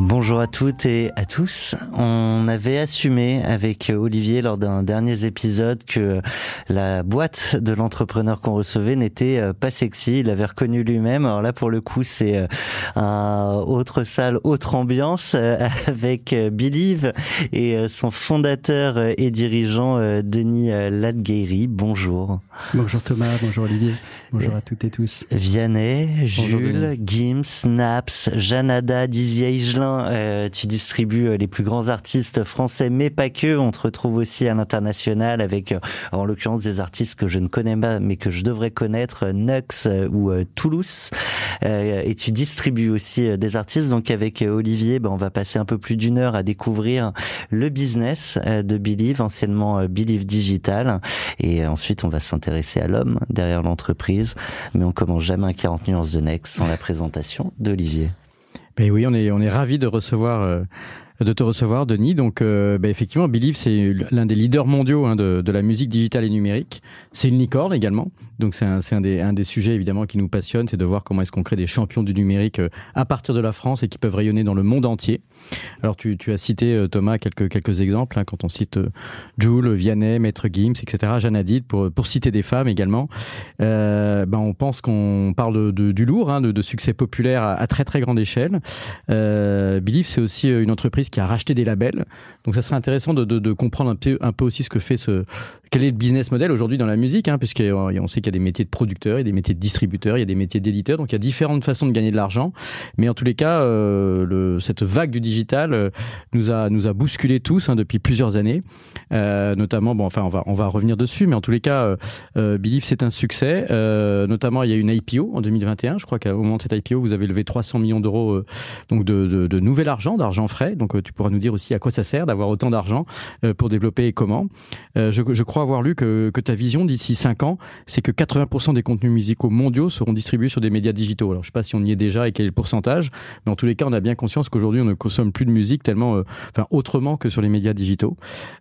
Bonjour à toutes et à tous. On avait assumé avec Olivier lors d'un dernier épisode que la boîte de l'entrepreneur qu'on recevait n'était euh, pas sexy. Il avait reconnu lui-même. Alors là, pour le coup, c'est euh, un autre salle, autre ambiance euh, avec Believe et son fondateur et dirigeant Denis Ladgueri. Bonjour. Bonjour Thomas, bonjour Olivier, bonjour à toutes et tous. Vianney, Jules, Gims, Naps, Janada, Dizier euh, tu distribues euh, les plus grands artistes français, mais pas que. On te retrouve aussi à l'international avec, euh, en l'occurrence, des artistes que je ne connais pas, mais que je devrais connaître, Nux ou Toulouse. et tu distribues aussi des artistes. Donc avec Olivier, ben, on va passer un peu plus d'une heure à découvrir le business de Believe, anciennement Believe Digital. Et ensuite, on va s'intéresser à l'homme derrière l'entreprise. Mais on commence jamais un 40 nuances de Next sans la présentation d'Olivier. Ben oui, on est, on est ravis de recevoir euh, de te recevoir, Denis. Donc, euh, bah, effectivement, Believe, c'est l'un des leaders mondiaux hein, de, de, la musique digitale et numérique. C'est une licorne également. Donc, c'est un, un, des, un des sujets évidemment qui nous passionne, c'est de voir comment est-ce qu'on crée des champions du numérique euh, à partir de la France et qui peuvent rayonner dans le monde entier. Alors, tu, tu as cité euh, Thomas quelques quelques exemples hein, quand on cite euh, Jules, Vianney, Maître Gims, etc. Jeanne Hadid pour pour citer des femmes également. Euh, ben, on pense qu'on parle de, du lourd, hein, de, succès populaire à, à, très très grande échelle. Euh, Believe, c'est aussi une entreprise qui a racheté des labels. Donc ça serait intéressant de, de, de comprendre un peu, un peu aussi ce que fait ce, quel est le business model aujourd'hui dans la musique, hein, puisqu'on sait qu'il y a des métiers de producteurs, il y a des métiers de distributeurs, il y a des métiers d'éditeurs, donc il y a différentes façons de gagner de l'argent. Mais en tous les cas, euh, le, cette vague du digital euh, nous a nous a bousculé tous hein, depuis plusieurs années, euh, notamment bon, enfin on va on va revenir dessus, mais en tous les cas, euh, euh Believe c'est un succès. Euh, notamment il y a une IPO en 2021, je crois qu'au moment de cette IPO vous avez levé 300 millions d'euros donc de, de, de nouvel argent, d'argent frais. Donc tu pourras nous dire aussi à quoi ça sert d'avoir autant d'argent pour développer et comment. je, je crois avoir lu que, ta vision d'ici 5 ans, c'est que 80% des contenus musicaux mondiaux seront distribués sur des médias digitaux. Alors je sais pas si on y est déjà et quel est le pourcentage, mais en tous les cas, on a bien conscience qu'aujourd'hui, on ne consomme plus de musique tellement, euh, enfin autrement que sur les médias digitaux.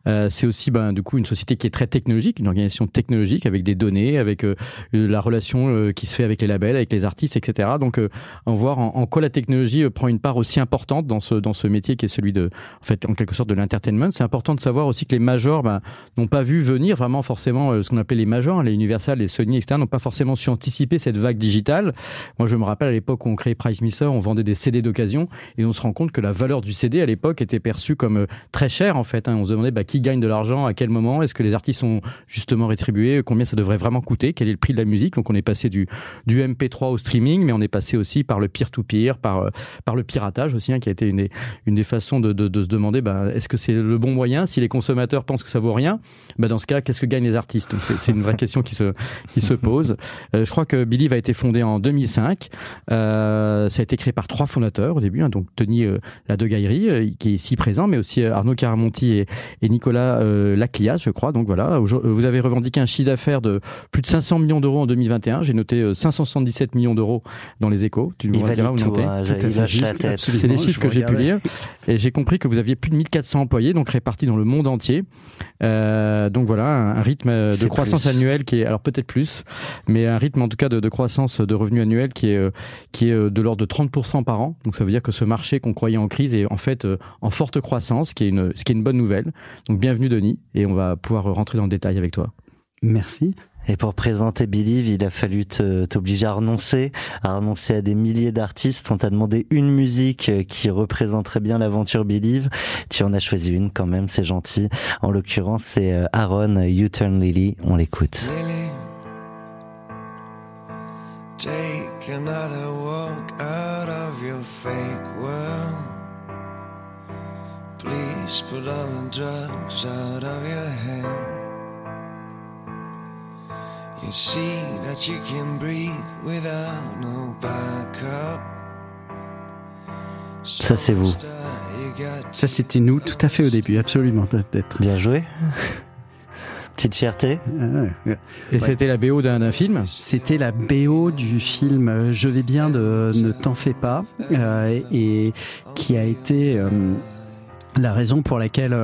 Euh, c'est aussi, ben, du coup, une société qui est très technologique, une organisation technologique avec des données, avec euh, la relation qui se fait avec les labels, avec les artistes, etc. Donc, voir en, en, quoi la technologie prend une part aussi importante dans ce dans ce métier qui est celui de, en fait, en quelque sorte de l'entertainment. C'est important de savoir aussi que les majors ben, n'ont pas vu venir vraiment forcément euh, ce qu'on appelle les majors, les Universal, les Sony, etc. n'ont pas forcément su anticiper cette vague digitale. Moi, je me rappelle à l'époque où on créait Price Mister, on vendait des CD d'occasion et on se rend compte que la valeur du CD à l'époque était perçue comme euh, très chère en fait. Hein. On se demandait bah, qui gagne de l'argent, à quel moment, est-ce que les artistes sont justement rétribués, combien ça devrait vraiment coûter, quel est le prix de la musique. Donc on est passé du, du MP3 au streaming, mais on est passé aussi par le peer-to-peer, par, euh, par le piratage aussi, hein, qui a été une des, une des façons de se demander bah, est-ce que c'est le bon moyen? Si les consommateurs pensent que ça vaut rien, bah, dans ce cas, qu'est-ce que gagnent les artistes? C'est une vraie question qui se, qui se pose. Euh, je crois que Believe a été fondé en 2005. Euh, ça a été créé par trois fondateurs au début, hein, donc Tony euh, Ladegaillerie, euh, qui est ici présent, mais aussi Arnaud Caramonti et, et Nicolas Laclias, je crois. Donc voilà, vous avez revendiqué un chiffre d'affaires de plus de 500 millions d'euros en 2021. J'ai noté 577 millions d'euros dans les échos. Tu nous diras où hein, C'est les chiffres que j'ai pu lire. Et j'ai compris que vous aviez plus de 1400 employés, donc répartis dans le monde entier. Donc voilà, un, un rythme de croissance plus. annuelle qui est, alors peut-être plus, mais un rythme en tout cas de, de croissance de revenus annuels qui est, qui est de l'ordre de 30% par an. Donc ça veut dire que ce marché qu'on croyait en crise est en fait en forte croissance, ce qui est une, ce qui est une bonne nouvelle. Donc bienvenue Denis, et on va pouvoir rentrer dans le détail avec toi. Merci. Et pour présenter Believe, il a fallu t'obliger à renoncer, à renoncer à des milliers d'artistes. On t'a demandé une musique qui représenterait bien l'aventure Believe. Tu en as choisi une quand même, c'est gentil. En l'occurrence, c'est euh, Aaron You Turn Lily. On l'écoute. Take another walk out of your fake world. Please put all the drugs out of your head. You see that you can breathe without no backup. Ça, c'est vous. Ça, c'était nous tout à fait au début, absolument. D'être. Bien joué. Petite fierté. Ah et c'était la BO d'un film C'était la BO du film euh, Je vais bien de Ne t'en fais pas, euh, et qui a été. Euh, la raison pour laquelle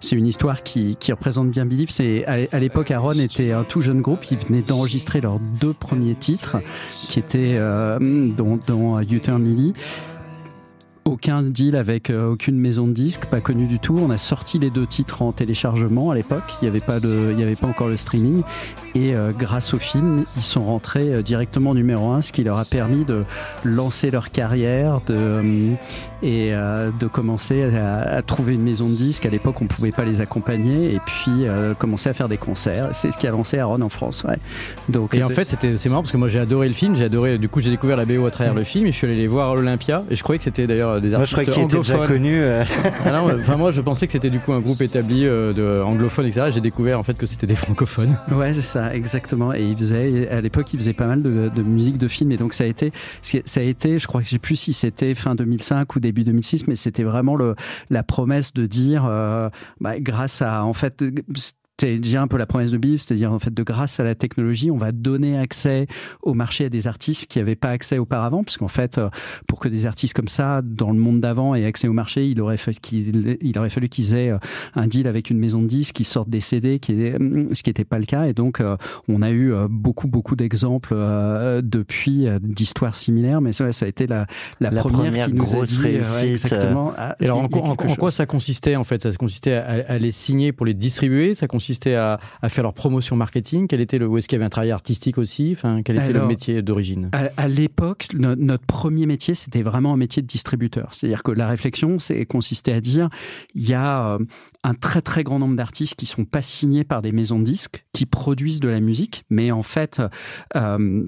c'est une histoire qui, qui représente bien Believe, c'est à, l'époque Aaron était un tout jeune groupe, ils venaient d'enregistrer leurs deux premiers titres, qui étaient dont, dont You Turn Lily aucun deal avec euh, aucune maison de disques, pas connu du tout. On a sorti les deux titres en téléchargement à l'époque. Il n'y avait pas de, avait pas encore le streaming. Et euh, grâce au film, ils sont rentrés euh, directement numéro un, ce qui leur a permis de lancer leur carrière, de et de commencer à, trouver une maison de disques. À l'époque, on pouvait pas les accompagner et puis commencer à faire des concerts. C'est ce qui a lancé Aaron en France. Ouais. Donc et en fait, c'était c'est marrant parce que moi j'ai adoré le film. J'ai adoré. Du coup, j'ai découvert la BO à travers le film et je suis allé les voir à l'Olympia et je croyais que c'était d'ailleurs des artistes moi, je croyais déjà connu. Euh. Ah enfin moi je pensais que c'était du coup un groupe établi euh, de anglophone etc. J'ai découvert en fait que c'était des francophones. Ouais c'est ça exactement. Et il faisait à l'époque il faisait pas mal de, de, musique de film et donc ça a été ça a été je crois que je sais plus si c'était fin 2005 ou début 2006 mais c'était vraiment la promesse de dire euh, bah, grâce à en fait c'est déjà un peu la promesse de Bill, c'est-à-dire en fait de grâce à la technologie, on va donner accès au marché à des artistes qui n'avaient pas accès auparavant, parce qu'en fait, euh, pour que des artistes comme ça, dans le monde d'avant, aient accès au marché, il aurait fallu qu'ils, il aurait fallu qu'ils aient euh, un deal avec une maison de disques, qui sortent des CD, qui est, ce qui n'était pas le cas. Et donc, euh, on a eu beaucoup, beaucoup d'exemples depuis d'histoires similaires, mais ça, ça a été la, la, première, qui nous a dit exactement. alors, en, quoi ça consistait en fait? Ça consistait à, à, les signer pour les distribuer? Ça consistait consistait à, faire leur promotion marketing. Quel était le, Est-ce qu'il y avait un travail artistique aussi? Enfin, Quel était le métier d'origine? À, l'époque, notre premier métier, c'était vraiment un métier de distributeur. C'est-à-dire que la réflexion c'est consistait à dire il y a euh, un très très grand nombre d'artistes qui sont pas signés par des maisons de disques, qui produisent de la musique, mais en fait... Euh,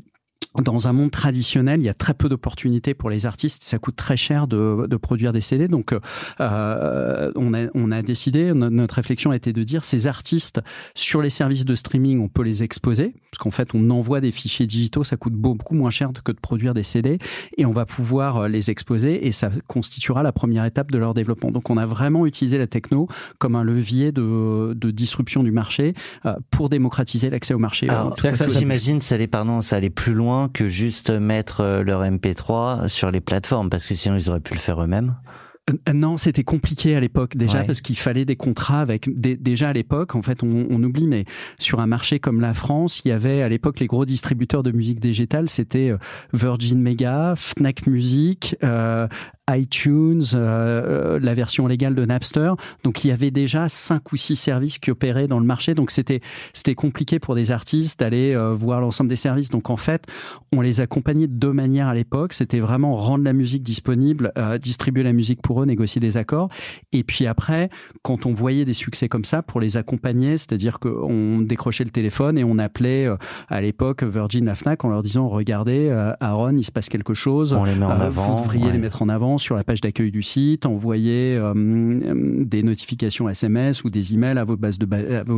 dans un monde traditionnel, il y a très peu d'opportunités pour les artistes. Ça coûte très cher de, de produire des CD. Donc, euh, on, a, on a décidé, notre réflexion a été de dire, ces artistes sur les services de streaming, on peut les exposer. Parce qu'en fait, on envoie des fichiers digitaux, ça coûte beaucoup moins cher que de produire des CD. Et on va pouvoir euh, les exposer et ça constituera la première étape de leur développement. Donc, on a vraiment utilisé la techno comme un levier de, de disruption du marché euh, pour démocratiser l'accès au marché. Alors, j'imagine, ça allait, pardon, ça allait plus loin que juste mettre euh, leur MP3 sur les plateformes, parce que sinon ils auraient pu le faire eux-mêmes. Euh, non, c'était compliqué à l'époque déjà parce qu'il fallait des contrats avec déjà à l'époque. En fait, on, on, oublie, mais sur un marché comme la France, il y avait à l'époque les gros distributeurs de musique digitale, c'était euh, Virgin Mega, Fnac Music, euh, iTunes, euh, la version légale de Napster. Donc il y avait déjà cinq ou six services qui opéraient dans le marché. Donc c'était c'était compliqué pour des artistes d'aller euh, voir l'ensemble des services. Donc en fait, on les accompagnait de deux manières à l'époque. C'était vraiment rendre la musique disponible, euh, distribuer la musique pour eux, négocier des accords. Et puis après, quand on voyait des succès comme ça, pour les accompagner, c'est-à-dire qu'on décrochait le téléphone et on appelait à l'époque Virgin, la Fnac en leur disant regardez, Aaron, il se passe quelque chose. On les met en avant. Vous devriez les mettre en avant sur la page d'accueil du site, envoyer euh, des notifications SMS ou des emails à vos bases de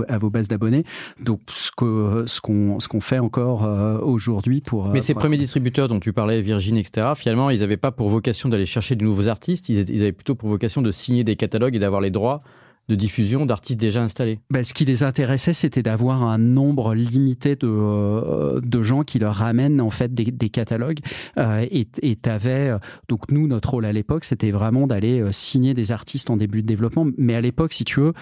à vos, bases d'abonnés. Donc ce que ce qu'on ce qu'on fait encore euh, aujourd'hui pour. Mais ces premiers distributeurs dont tu parlais, Virgin, etc. Finalement, ils n'avaient pas pour vocation d'aller chercher de nouveaux artistes. Ils avaient plutôt pour vocation de signer des catalogues et d'avoir les droits de diffusion d'artistes déjà installés ben, Ce qui les intéressait, c'était d'avoir un nombre limité de, euh, de gens qui leur ramènent en fait des, catalogues. Euh, et tu avais, euh, donc nous, notre rôle à l'époque, c'était vraiment d'aller euh, signer des artistes en début de développement. Mais à l'époque, si tu veux,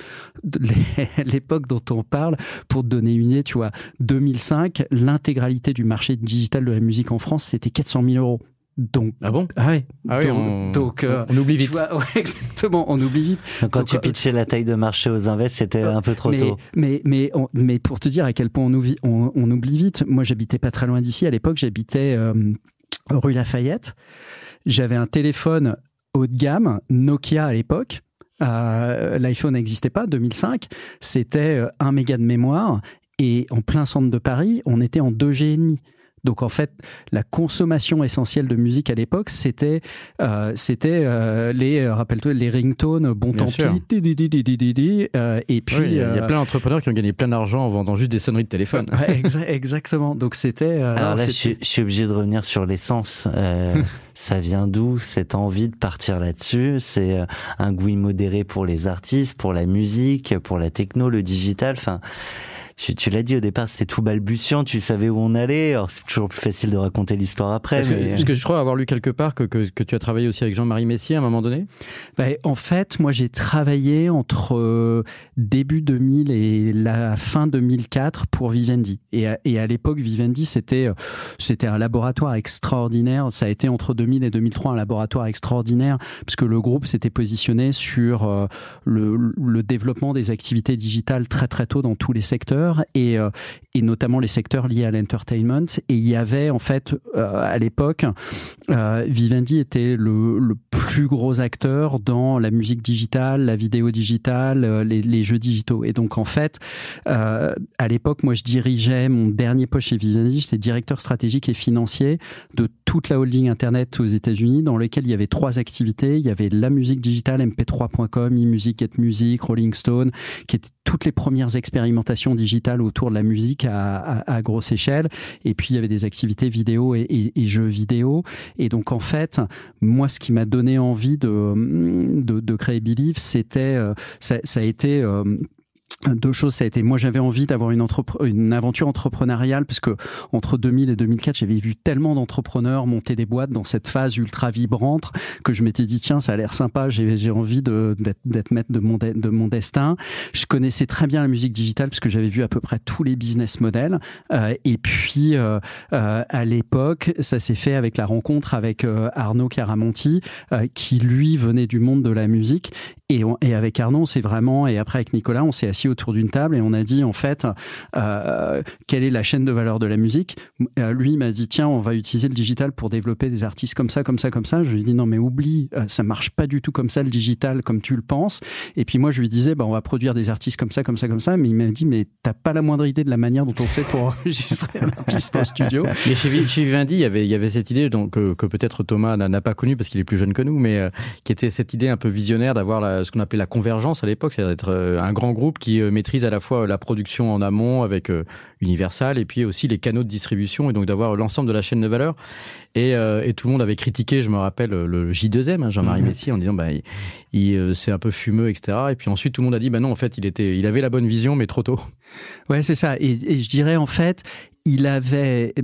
l'époque dont on parle, pour te donner une idée, tu vois, 2005, l'intégralité du marché digital de la musique en France, c'était 400 000 euros. Donc, ah bon? ah ouais. Ah oui, donc, on, on, oublie vite. Vois, ouais, exactement, on oublie vite. Donc, quand donc, tu pitchais la taille de marché aux invests, c'était un peu trop mais, tôt. Mais mais on, mais pour te dire à quel point on oublie, on, on oublie vite. Moi, j'habitais pas très loin d'ici. À l'époque, j'habitais euh, rue Lafayette. J'avais un téléphone haut de gamme, Nokia à l'époque. Euh, L'iPhone n'existait pas, 2005. C'était un méga de mémoire. Et en plein centre de Paris, on était en 2G et demi. Donc en fait, la consommation essentielle de musique à l'époque, c'était euh, c'était euh, les rappelle-toi les ringtones, bon Bien tant sûr. pis, euh, et puis oui, il y a plein d'entrepreneurs qui ont gagné plein d'argent en vendant juste des sonneries de téléphone. Ouais, exa exactement. Donc c'était. euh, Alors là, je suis, je suis obligé de revenir sur l'essence. Euh, ça vient d'où cette envie de partir là-dessus? C'est euh, un goût immodéré pour les artistes, pour la musique, pour la techno, le digital? Enfin, tu, tu l'as dit au départ, c'était tout balbutiant. Tu savais où on allait. Alors c'est toujours plus facile de raconter l'histoire après. Parce que, mais... parce que je crois avoir lu quelque part que, que, que tu as travaillé aussi avec Jean-Marie Messier à un moment donné? Ben, en fait, moi, j'ai travaillé entre euh, début 2000 et la fin 2004 pour Vivendi. Et à, et à l'époque, Vivendi, c'était euh, c'était un laboratoire extraordinaire. Ça a été entre 2000 et 2003 un laboratoire extraordinaire parce que le groupe s'était positionné sur euh, le, le développement des activités digitales très très tôt dans tous les secteurs et, euh, et notamment les secteurs liés à l'entertainment. Et il y avait en fait euh, à l'époque, euh, Vivendi était le, plus gros acteur dans la musique digitale, la vidéo digitale, les, jeux digitaux. Et donc en fait, à l'époque, moi je dirigeais mon dernier poste chez Vivendi, j'étais directeur stratégique et financier de toute la holding internet aux États-Unis, dans lequel il y avait trois activités. Il y avait la musique digitale, mp3.com, eMusic, Get Music, Rolling Stone, qui étaient toutes les premières expérimentations digitales autour de la musique à, à, à grosse échelle. Et puis il y avait des activités vidéo et, et, et jeux vidéo. Et donc en fait, moi, ce qui m'a donné envie de, de, de créer Believe, c'était, euh, ça, ça, a été euh, deux choses, ça a été moi j'avais envie d'avoir une, une aventure entrepreneuriale parce que entre 2000 et 2004 j'avais vu tellement d'entrepreneurs monter des boîtes dans cette phase ultra vibrante que je m'étais dit tiens ça a l'air sympa j'ai envie d'être maître de mon, de, mon destin. Je connaissais très bien la musique digitale parce que j'avais vu à peu près tous les business models. Euh, et puis euh, euh, à l'époque ça s'est fait avec la rencontre avec euh, Arnaud Caramonti euh, qui lui venait du monde de la musique et, avec Arnaud c'est vraiment et après avec Nicolas on s'est assis autour d'une table et on a dit en fait euh, quelle est la chaîne de valeur de la musique? Euh, lui m'a dit tiens on va utiliser le digital pour développer des artistes comme ça comme ça comme ça. Je lui ai dit non mais oublie euh, ça marche pas du tout comme ça le digital comme tu le penses. Et puis moi je lui disais bah on va produire des artistes comme ça comme ça comme ça mais il m'a dit mais t'as pas la moindre idée de la manière dont on fait pour enregistrer un artiste en studio. Mais chez, chez Vivendi il y avait cette idée donc que, que peut-être Thomas n'a pas connue parce qu'il est plus jeune que nous mais euh, qui était cette idée un peu visionnaire d'avoir ce qu'on appelait la convergence à l'époque c'est-à-dire d'être euh, un grand groupe qui maîtrise à la fois la production en amont avec euh, Universal et puis aussi les canaux de distribution et donc d'avoir l'ensemble de la chaîne de valeur. Et, euh, et, tout le monde avait critiqué, je me rappelle, le J2M, hein, Jean-Marie mmh. Messier, en disant bah, il, il euh, c'est un peu fumeux, etc. Et puis ensuite tout le monde a dit bah non, en fait, il était, il avait la bonne vision, mais trop tôt. Ouais, c'est ça. Et, et, je dirais en fait, il avait,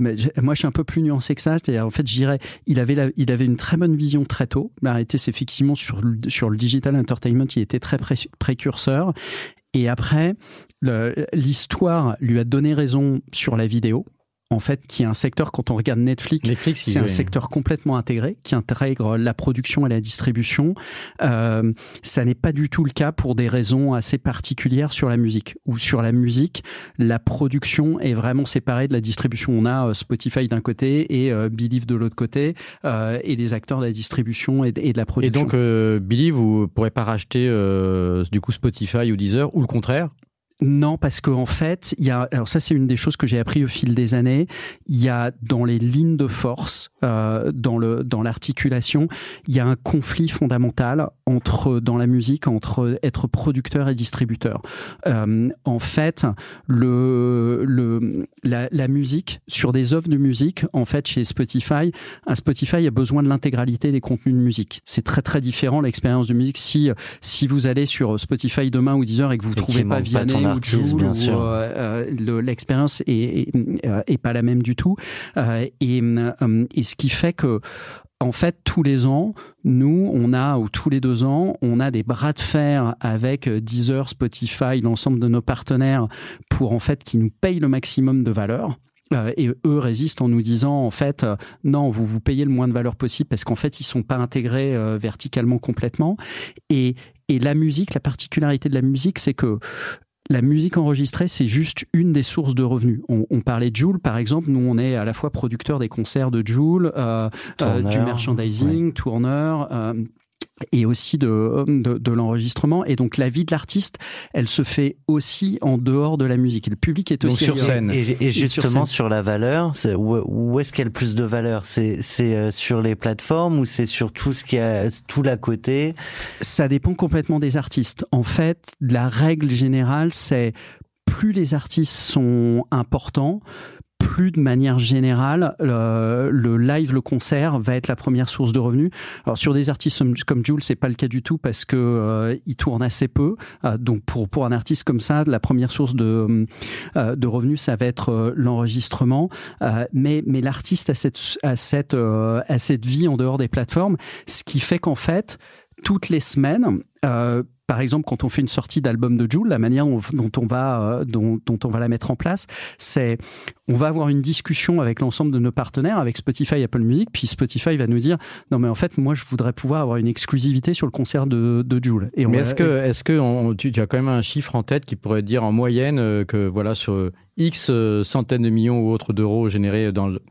moi je suis un peu plus nuancé que ça, c'est-à-dire en fait je dirais, il avait, la, il avait une très bonne vision très tôt. L'arrêté, c'est effectivement sur le, sur le digital entertainment, il était très pré précurseur. Et après, l'histoire lui a donné raison sur la vidéo en fait, qui est un secteur, quand on regarde Netflix, Netflix c'est un secteur complètement intégré, qui intègre la production et la distribution. Euh, ça n'est pas du tout le cas pour des raisons assez particulières sur la musique. Ou sur la musique, la production est vraiment séparée de la distribution. On a Spotify d'un côté et euh, Believe de l'autre côté, euh, et les acteurs de la distribution et de, et de la production. Et donc, euh, Believe, vous pourrez pas racheter euh, du coup Spotify ou Deezer, ou le contraire? Non, parce qu'en en fait, il y a. Alors ça, c'est une des choses que j'ai appris au fil des années. Il y a dans les lignes de force, euh, dans le dans l'articulation, il y a un conflit fondamental entre dans la musique entre être producteur et distributeur. Euh, en fait, le le la, la, musique sur des œuvres de musique, en fait, chez Spotify, un Spotify a besoin de l'intégralité des contenus de musique. C'est très très différent l'expérience de musique. Si si vous allez sur Spotify demain ou Deezer et que vous trouvez pas Vianney Euh, l'expérience est, est, est, pas la même du tout. Euh, et, et ce qui fait que en fait, tous les ans, nous, on a, ou tous les deux ans, on a des bras de fer avec Deezer, Spotify, l'ensemble de nos partenaires pour, en fait, qui nous payent le maximum de valeur. et eux résistent en nous disant en fait non vous vous payez le moins de valeur possible parce qu'en fait ils sont pas intégrés verticalement complètement et et la musique, la particularité de la musique, c'est que la musique enregistrée, c'est juste une des sources de revenus. On, parlait de Joule, par exemple. Nous, on est à la fois producteur des concerts de Joule, euh, euh, du merchandising, tourneur. Euh, et aussi de, de, l'enregistrement. Et donc la vie de l'artiste, elle se fait aussi en dehors de la musique. Et le public est aussi sur scène. Et, justement sur, la valeur, où, est-ce qu'elle a le plus de valeur? C'est c'est sur les plateformes ou c'est sur tout ce qui a tout l'à côté? Ça dépend complètement des artistes. En fait, la règle générale, c'est plus les artistes sont importants, plus de manière générale, le, live, le concert va être la première source de revenus. Alors sur des artistes comme Jules, c'est pas le cas du tout parce que euh, il tourne assez peu. Euh, donc pour pour un artiste comme ça, la première source de euh, de revenus, ça va être l'enregistrement. mais mais l'artiste a cette a cette a cette vie en dehors des plateformes, ce qui fait qu'en fait toutes les semaines, euh, par exemple, quand on fait une sortie d'album de Jules, la manière dont, on va euh, dont, on va la mettre en place, c'est on va avoir une discussion avec l'ensemble de nos partenaires, avec Spotify, Apple Music, puis Spotify va nous dire non mais en fait moi je voudrais pouvoir avoir une exclusivité sur le concert de, de Jules. Et mais est-ce que est-ce que tu, as quand même un chiffre en tête qui pourrait dire en moyenne euh, que voilà sur X centaines de millions ou autres d'euros générés dans le,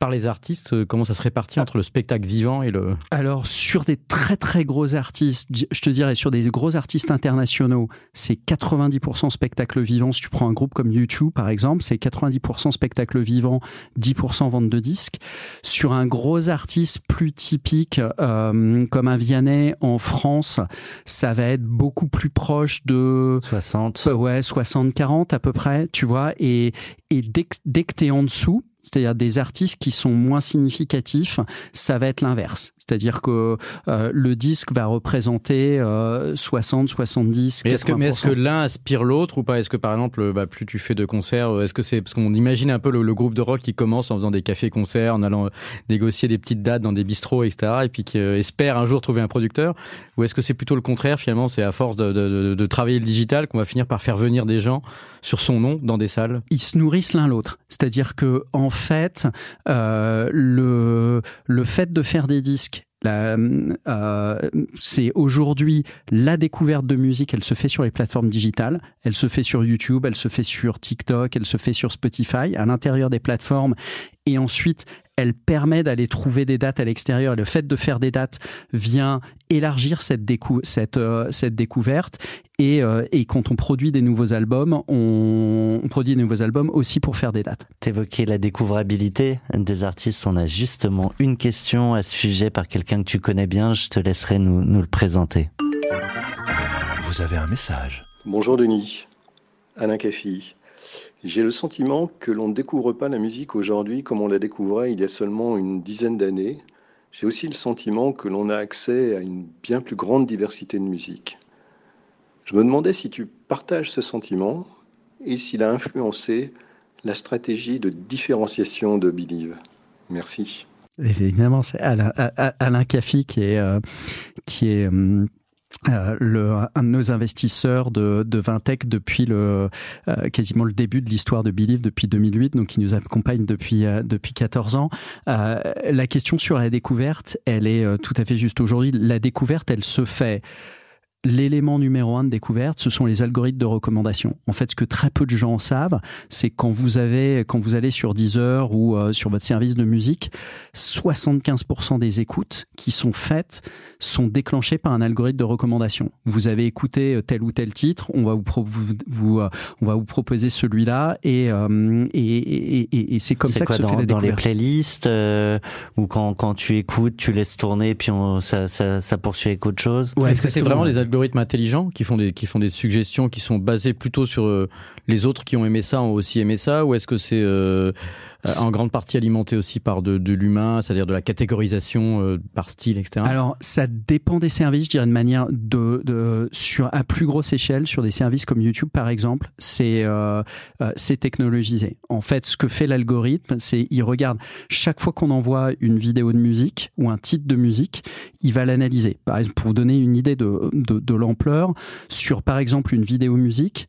par les artistes euh, Comment ça se répartit entre le spectacle vivant et le... Alors, sur des très très gros artistes, je te dirais, sur des gros artistes internationaux, c'est 90% spectacle vivant. Si tu prends un groupe comme YouTube, par exemple, c'est 90% spectacle vivant, 10% vente de disques. Sur un gros artiste plus typique, euh, comme un Vianney en France, ça va être beaucoup plus proche de... 60. Ouais, 60-40 à peu près, tu vois. Et, et dès, dès que tu es en dessous, c'est-à-dire des artistes qui sont moins significatifs, ça va être l'inverse. C'est-à-dire que euh, le disque va représenter 60, 70, mais est-ce que, mais est-ce que l'un aspire l'autre ou pas? Est-ce que par exemple, bah, plus tu fais de concerts, euh, est-ce que c'est parce qu'on imagine un peu le, groupe de rock qui commence en faisant des cafés-concerts, en allant euh, négocier des petites dates dans des bistrots, etc., et puis qui espère un jour trouver un producteur, ou est-ce que c'est plutôt le contraire Finalement, c'est à force de, de, de travailler le digital qu'on va finir par faire venir des gens sur son nom dans des salles? Ils se nourrissent l'un l'autre. C'est-à-dire que en fait, euh, le le fait de faire des disques euh, c'est aujourd'hui la découverte de musique, elle se fait sur les plateformes digitales, elle se fait sur YouTube, elle se fait sur TikTok, elle se fait sur Spotify, à l'intérieur des plateformes, et ensuite elle permet d'aller trouver des dates à l'extérieur. Le fait de faire des dates vient élargir cette, cette, euh, cette découverte. Et, euh, et, quand on produit des nouveaux albums, on, produit des nouveaux albums aussi pour faire des dates. T'évoquais la découvrabilité des artistes. On a justement une question à ce sujet par quelqu'un que tu connais bien. Je te laisserai nous, nous le présenter. Vous avez un message. Bonjour Denis, Alain Caffi. J'ai le sentiment que l'on ne découvre pas la musique aujourd'hui comme on la découvrait il y a seulement une dizaine d'années. J'ai aussi le sentiment que l'on a accès à une bien plus grande diversité de musique. Je me demandais si tu partages ce sentiment et s'il a influencé la stratégie de différenciation de Believe. Merci. Évidemment, c'est Alain, Alain Caffi qui est, euh, qui est hum, euh, le, un de nos investisseurs de, de Vintech depuis le euh, quasiment le début de l'histoire de Believe depuis 2008, donc qui nous accompagne depuis euh, depuis 14 ans. la question sur la découverte, elle est tout à fait juste aujourd'hui. La découverte, elle se fait L'élément numéro un de découverte, ce sont les algorithmes de recommandation. En fait, ce que très peu de gens savent, c'est quand vous avez, quand vous allez sur Deezer ou euh, sur votre service de musique, 75% des écoutes qui sont faites sont déclenchées par un algorithme de recommandation. Vous avez écouté euh, tel ou tel titre, on va vous, vous, euh, on va vous proposer celui-là et, et, et, et c'est comme ça que se dans, fait la découverte. Dans les playlists ou quand, quand tu écoutes, tu laisses tourner puis on, ça, ça, ça poursuit avec autre chose? Ouais, Est-ce que c'est vraiment les algorithmes intelligents qui font des qui font des suggestions qui sont basées plutôt sur euh, les autres qui ont aimé ça ont aussi aimé ça ou est-ce que c'est euh, en grande partie alimenté aussi par de, de l'humain, c'est-à-dire de la catégorisation euh, par style, etc. Alors, ça dépend des services, je dirais de manière de, de sur à plus grosse échelle, sur des services comme YouTube par exemple, c'est euh, euh c'est technologisé. En fait, ce que fait l'algorithme, c'est il regarde chaque fois qu'on envoie une vidéo de musique ou un titre de musique, il va l'analyser. Par exemple, pour vous donner une idée de, de, de l'ampleur, sur par exemple une vidéo musique,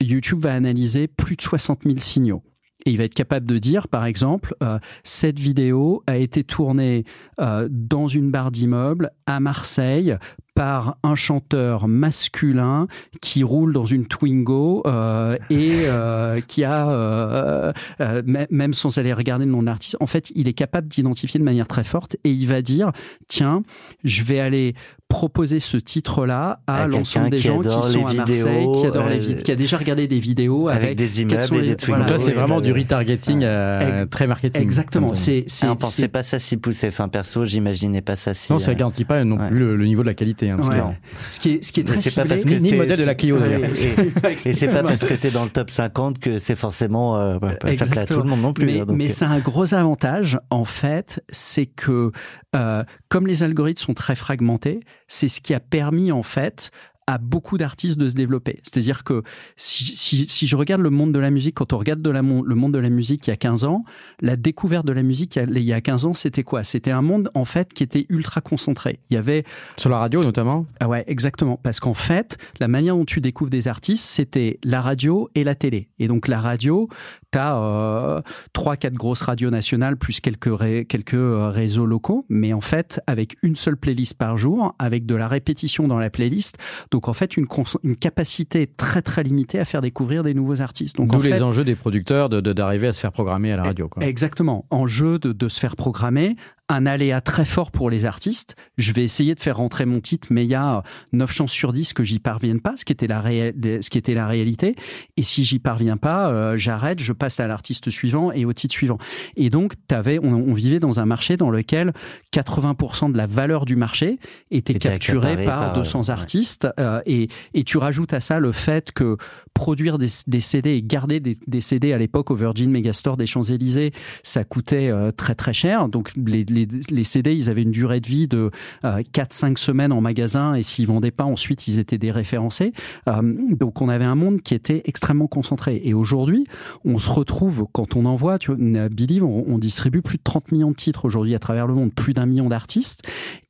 YouTube va analyser plus de 60 000 signaux et il va être capable de dire, par exemple, euh, cette vidéo a été tournée euh, dans une barre d'immeuble à Marseille par un chanteur masculin qui roule dans une Twingo euh, et euh, qui a, euh, euh, même sans aller regarder le nom de l'artiste, en fait, il est capable d'identifier de manière très forte et il va dire, tiens, je vais aller proposer ce titre-là à, l'ensemble des gens qui sont à Marseille, qui adorent les vidéos, qui a déjà regardé des vidéos avec, des immeubles et des Twingo. Voilà. c'est vraiment du retargeting très marketing. Exactement. C'est, c'est, ah, pensait pas ça si poussé. Enfin, perso, j'imaginais pas ça si. Non, ça garantit pas non plus le, niveau de la qualité. Hein, ce qui est, ce qui est très c'est pas parce que ni, le modèle de la Clio d'ailleurs. Et, c'est pas parce que tu es dans le top 50 que c'est forcément euh, ça plaît à tout le monde non plus. Mais, hein, mais c'est un gros avantage en fait, c'est que euh, comme les algorithmes sont très fragmentés, c'est ce qui a permis en fait à beaucoup d'artistes de se développer. C'est-à-dire que si, si, si, je regarde le monde de la musique, quand on regarde de la, le monde de la musique il y a 15 ans, la découverte de la musique il y a 15 ans, c'était quoi? C'était un monde en fait qui était ultra concentré. Il y avait sur la radio notamment? Ah ouais, exactement. Parce qu'en fait, la manière dont tu découvres des artistes, c'était la radio et la télé. Et donc la radio, t'as euh, trois, quatre grosses radios nationales plus quelques quelques euh, réseaux locaux, mais en fait avec une seule playlist par jour, avec de la répétition dans la playlist. Donc en fait, une, une capacité très très limitée à faire découvrir des nouveaux artistes. Donc D'où les enjeux des producteurs d'arriver de, à se faire programmer à la radio. Quoi. Exactement. Enjeu de, de se faire programmer un aléa très fort pour les artistes. Je vais essayer de faire rentrer mon titre, mais il y a 9 chances sur 10 que j'y parvienne pas, ce qui était la, ce qui était la réalité. Et si j'y parviens pas, euh, j'arrête, je passe à l'artiste suivant et au titre suivant. Et donc, avais, on, vivait dans un marché dans lequel 80% de la valeur du marché était, capturée par, 200 artistes. Euh, et, et tu rajoutes à ça le fait que produire des, des CD et garder des, des CD à l'époque au Virgin Megastore des Champs-Élysées, ça coûtait euh, très très cher. Donc les les, CD, ils avaient une durée de vie de 4-5 euh, semaines en magasin et s'ils vendaient pas, ensuite, ils étaient déréférencés. Euh, donc, on avait un monde qui était extrêmement concentré. Et aujourd'hui, on se retrouve, quand on envoie, tu vois, Believe, on, on distribue plus de 30 millions de titres aujourd'hui à travers le monde, plus d'un million d'artistes.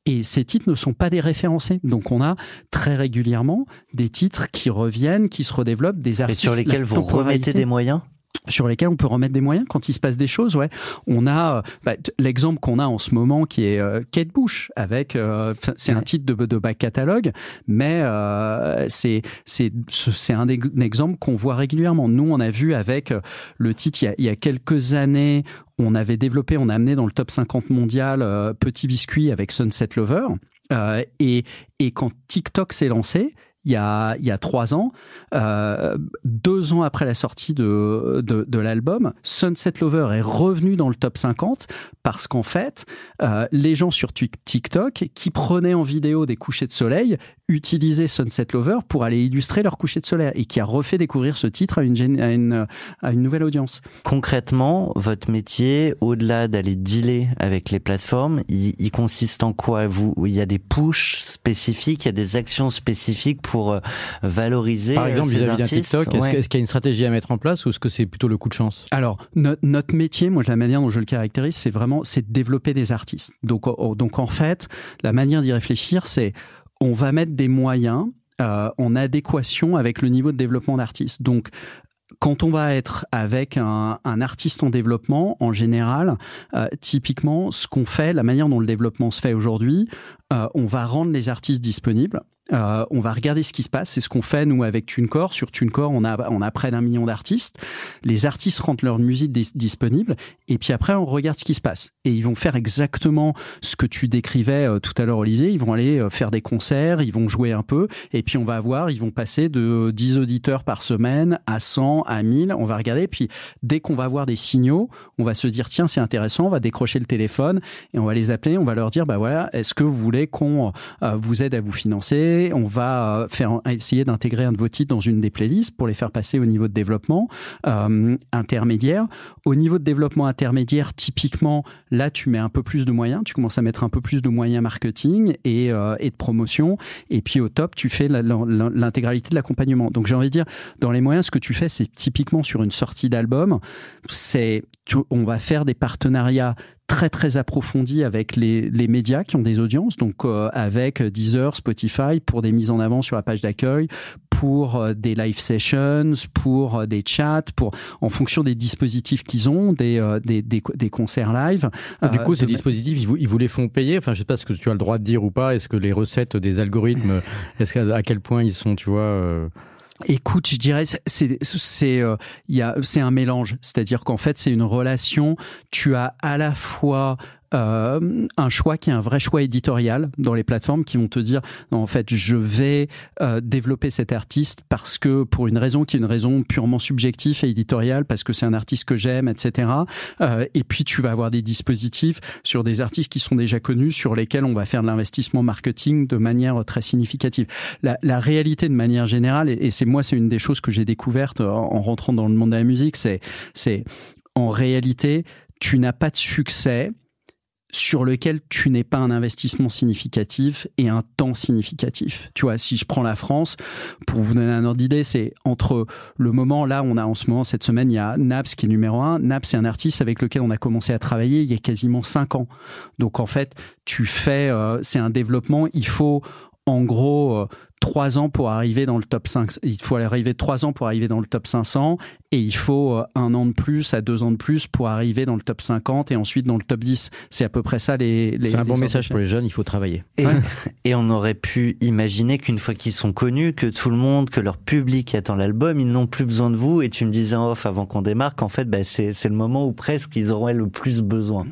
Et ces titres ne sont pas déréférencés. Donc on a très régulièrement des titres qui reviennent, qui se redéveloppent, des artistes. Et sur lesquels vous remettez des moyens? Sur lesquels on peut remettre des moyens quand il se passe des choses. Ouais, on a bah, l'exemple qu'on a en ce moment qui est euh, Kate Bush avec euh, c'est un titre de, de back catalogue, mais euh, c'est c'est c'est un, exemple qu'on voit régulièrement. Nous, on a vu avec euh, le titre il y a, il y a quelques années, on avait développé, on a amené dans le top 50 mondial Petit Biscuit avec Sunset Lover. et, et quand TikTok s'est lancé, il y a, trois ans, euh, deux ans après la sortie de, de, l'album, Sunset Lover est revenu dans le top 50 parce qu'en fait, euh, les gens sur TikTok qui prenaient en vidéo des couchers de soleil utilisaient Sunset Lover pour aller illustrer leur coucher de soleil et qui a refait découvrir ce titre à une, à une, à une nouvelle audience. Concrètement, votre métier, au-delà d'aller dealer avec les plateformes, il, consiste en quoi? Vous Il y a des pushs spécifiques, il y a des actions spécifiques pour pour euh, valoriser Par exemple, euh, vis-à-vis d'un TikTok, est-ce qu'il y a une stratégie à mettre en place ou est-ce que c'est plutôt le coup de chance? Alors, notre métier, moi, la manière dont je le caractérise, c'est vraiment c'est de développer des artistes. Donc, donc en fait, la manière d'y réfléchir, c'est on va mettre des moyens euh, en adéquation avec le niveau de développement d'artiste. Donc, quand on va être avec un, un artiste en développement, en général, euh, typiquement, ce qu'on fait, la manière dont le développement se fait aujourd'hui, euh, on va rendre les artistes disponibles. Euh, on va regarder ce qui se passe. C'est ce qu'on fait nous avec TuneCore. Sur TuneCore, on a on a près d'un million d'artistes. Les artistes rendent leur musique disponible et puis après on regarde ce qui se passe. Et ils vont faire exactement ce que tu décrivais euh, tout à l'heure, Olivier. Ils vont aller euh, faire des concerts, ils vont jouer un peu et puis on va voir, ils vont passer de 10 auditeurs par semaine à 100, à 1000. On va regarder. Puis dès qu'on va voir des signaux, on va se dire tiens c'est intéressant. On va décrocher le téléphone et on va les appeler. On va leur dire bah voilà, est-ce que vous voulez qu'on vous aide à vous financer? On va euh, essayer d'intégrer un de vos titres dans une des playlists pour les faire passer au niveau de développement euh, intermédiaire. Au niveau de développement intermédiaire, typiquement, là, tu mets un peu plus de moyens, tu commences à mettre un peu plus de moyens marketing et, euh, et de promotion. Et puis au top, tu fais l'intégralité de l'accompagnement. Donc j'ai envie de dire, dans les moyens, ce que tu fais, c'est typiquement sur une sortie d'album, c'est on va faire des partenariats très très approfondie avec les, les médias qui ont des audiences, donc euh, avec Deezer, Spotify pour des mises en avant sur la page d'accueil, pour euh, des live sessions, pour euh, des chats, pour en fonction des dispositifs qu'ils ont, des, des, des, des, concerts live. Du coup, ces dispositifs, ils vous, ils vous les font payer? Enfin, je sais pas ce que tu as le droit de dire ou pas. Est-ce que les recettes des algorithmes, est-ce à, à quel point ils sont, tu vois Écoute, je dirais c'est c'est euh, un mélange, c'est-à-dire qu'en fait c'est une relation. Tu as à la fois euh, un choix qui est un vrai choix éditorial dans les plateformes qui vont te dire en fait je vais euh, développer cet artiste parce que pour une raison qui est une raison purement subjective et éditoriale parce que c'est un artiste que j'aime etc euh, et puis tu vas avoir des dispositifs sur des artistes qui sont déjà connus sur lesquels on va faire de l'investissement marketing de manière très significative. La, la réalité de manière générale et, c'est moi c'est une des choses que j'ai découvertes en, en rentrant dans le monde de la musique c'est c'est en réalité tu n'as pas de succès sur lequel tu n'es pas un investissement significatif et un temps significatif. Tu vois, si je prends la France, pour vous donner un ordre d'idée, c'est entre le moment, là, on a en ce moment, cette semaine, il y a Naps qui est numéro un. Naps, c'est un artiste avec lequel on a commencé à travailler il y a quasiment cinq ans. Donc, en fait, tu fais, euh, c'est un développement, il faut, en gros, euh, trois ans pour arriver dans le top 5. Il faut arriver trois ans pour arriver dans le top 500 et il faut euh, un an de plus à deux ans de plus pour arriver dans le top 50 et ensuite dans le top 10. C'est à peu près ça les. les c'est un bon message pour les jeunes. Il faut travailler. Et, et on aurait pu imaginer qu'une fois qu'ils sont connus, que tout le monde, que leur public attend l'album, ils n'ont plus besoin de vous. Et tu me disais en off avant qu'on démarre qu'en fait, bah, c'est c'est le moment où presque ils auraient le plus besoin.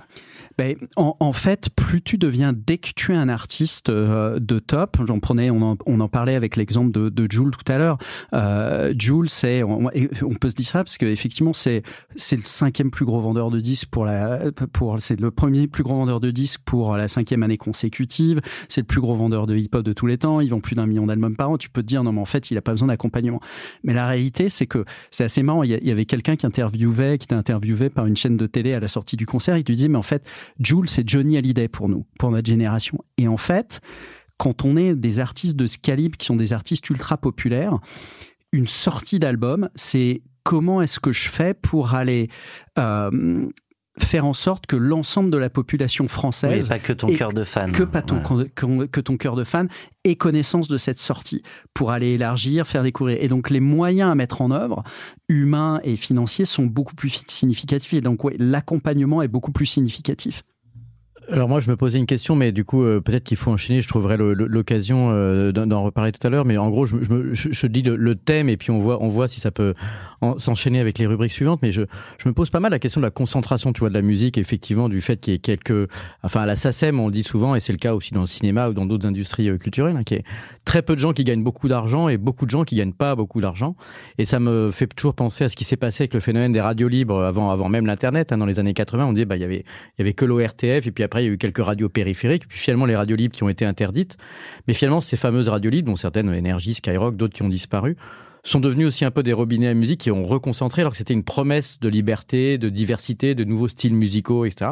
Ben, en, en, fait, plus tu deviens, dès que tu es un artiste euh, de top, j'en prenais, on en, on en, parlait avec l'exemple de, de Jules tout à l'heure. Euh, Jules, c'est, on, on, peut se dire ça parce qu'effectivement, c'est c'est le cinquième plus gros vendeur de disques pour la, pour c'est le premier plus gros vendeur de disques pour la cinquième année consécutive. C'est le plus gros vendeur de hip-hop de tous les temps. Ils vendent plus d'un million d'albums par an. Tu peux te dire non, mais en fait, il a pas besoin d'accompagnement. Mais la réalité, c'est que c'est assez marrant. Il y, avait quelqu'un qui interviewait, qui était interviewé par une chaîne de télé à la sortie du concert. Il lui dit mais en fait Jules, c'est Johnny Hallyday pour nous, pour notre génération. Et en fait, quand on est des artistes de ce calibre, qui sont des artistes ultra populaires, une sortie d'album, c'est comment est-ce que je fais pour aller euh, faire en sorte que l'ensemble de la population française, oui, pas que ton cœur de fan, que pas ton ouais. que, que ton cœur de fan ait connaissance de cette sortie pour aller élargir, faire découvrir. Et donc les moyens à mettre en œuvre, humains et financiers, sont beaucoup plus significatifs. Et donc ouais, l'accompagnement est beaucoup plus significatif. Alors moi je me posais une question, mais du coup euh, peut-être qu'il faut enchaîner. Je trouverai l'occasion euh, d'en reparler tout à l'heure. Mais en gros, je, je, je, je dis le, thème et puis on voit, on voit si ça peut s'enchaîner avec les rubriques suivantes. Mais je, je me pose pas mal la question de la concentration, tu vois, de la musique, effectivement, du fait qu'il y ait quelques, enfin à la SACEM, on le dit souvent, et c'est le cas aussi dans le cinéma ou dans d'autres industries euh, culturelles, hein, qu'il y ait très peu de gens qui gagnent beaucoup d'argent et beaucoup de gens qui gagnent pas beaucoup d'argent. Et ça me fait toujours penser à ce qui s'est passé avec le phénomène des radios libres avant, avant même l'internet. Hein, dans les années 80, on disait bah il y avait, il y avait que l'ORTF et puis il y a eu quelques radios périphériques, puis finalement les radios libres qui ont été interdites. Mais finalement, ces fameuses radios libres, dont certaines Énergie, Skyrock, d'autres qui ont disparu, sont devenues aussi un peu des robinets à musique qui ont reconcentré alors que c'était une promesse de liberté, de diversité, de nouveaux styles musicaux, etc.